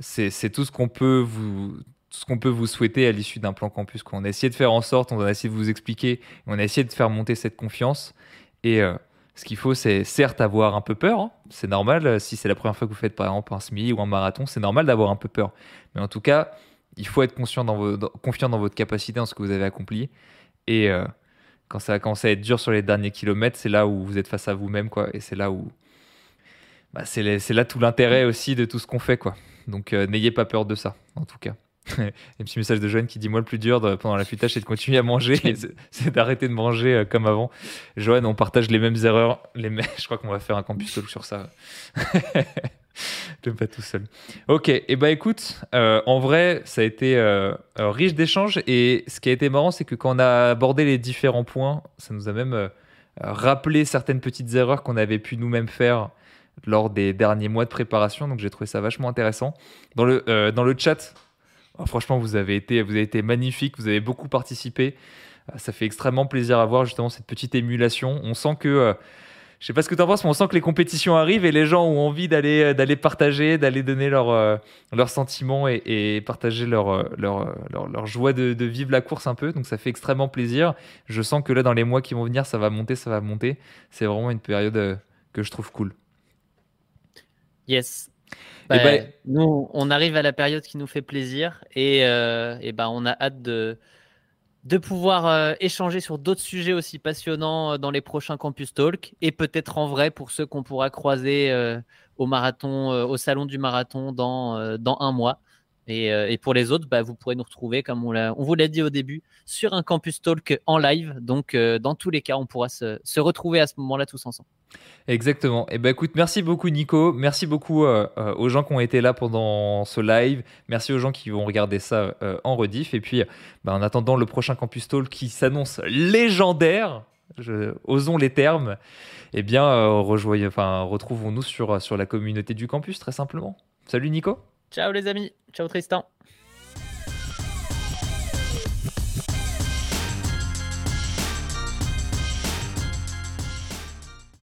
c'est tout ce qu'on peut vous ce qu'on peut vous souhaiter à l'issue d'un plan campus. On a essayé de faire en sorte, on a essayé de vous expliquer, on a essayé de faire monter cette confiance. Et euh, ce qu'il faut, c'est certes avoir un peu peur. Hein. C'est normal, euh, si c'est la première fois que vous faites par exemple un semi ou un marathon, c'est normal d'avoir un peu peur. Mais en tout cas, il faut être dans confiant dans votre capacité, en ce que vous avez accompli. Et euh, quand ça a commencé à être dur sur les derniers kilomètres, c'est là où vous êtes face à vous-même. quoi. Et c'est là où. Bah, c'est là tout l'intérêt aussi de tout ce qu'on fait. quoi. Donc n'ayez pas peur de ça, en tout cas. un petit message de Joanne qui dit Moi, le plus dur pendant l'affûtage, c'est de continuer à manger, c'est d'arrêter de manger euh, comme avant. Joanne, on partage les mêmes erreurs. Les Je crois qu'on va faire un campus talk sur ça. Je pas tout seul. Ok, et eh ben, écoute, euh, en vrai, ça a été euh, riche d'échanges. Et ce qui a été marrant, c'est que quand on a abordé les différents points, ça nous a même rappelé certaines petites erreurs qu'on avait pu nous-mêmes faire lors des derniers mois de préparation. Donc j'ai trouvé ça vachement intéressant. Dans le, dans le chat, ah, franchement, vous avez, été, vous avez été magnifique, vous avez beaucoup participé. Euh, ça fait extrêmement plaisir à voir justement cette petite émulation. On sent que, euh, je sais pas ce que tu en penses, mais on sent que les compétitions arrivent et les gens ont envie d'aller euh, d'aller partager, d'aller donner leurs leur sentiments et, partager leur, leur, leur, joie de, vivre la course un peu. Donc ça fait extrêmement plaisir. Je sens que là, dans les mois qui vont venir, ça va monter, ça va monter. C'est vraiment une période que je trouve cool. Yes, bah, ben, nous, on arrive à la période qui nous fait plaisir et, euh, et ben, on a hâte de, de pouvoir euh, échanger sur d'autres sujets aussi passionnants euh, dans les prochains Campus Talk et peut-être en vrai pour ceux qu'on pourra croiser au marathon, au salon du marathon dans, dans un mois. Et, et, pour les autres, bah, vous pourrez nous retrouver, comme on, vous l'a dit au début, sur un Campus Talk en live. Donc, dans tous les cas, on pourra se, retrouver à ce moment-là tous ensemble. Exactement. Et eh ben écoute, merci beaucoup Nico, merci beaucoup euh, euh, aux gens qui ont été là pendant ce live, merci aux gens qui vont regarder ça euh, en rediff. Et puis, bah, en attendant le prochain Campus Talk qui s'annonce légendaire, osons les termes, eh bien, retrouvons-nous sur la communauté du campus très simplement. Salut Nico. Ciao les amis, ciao Tristan.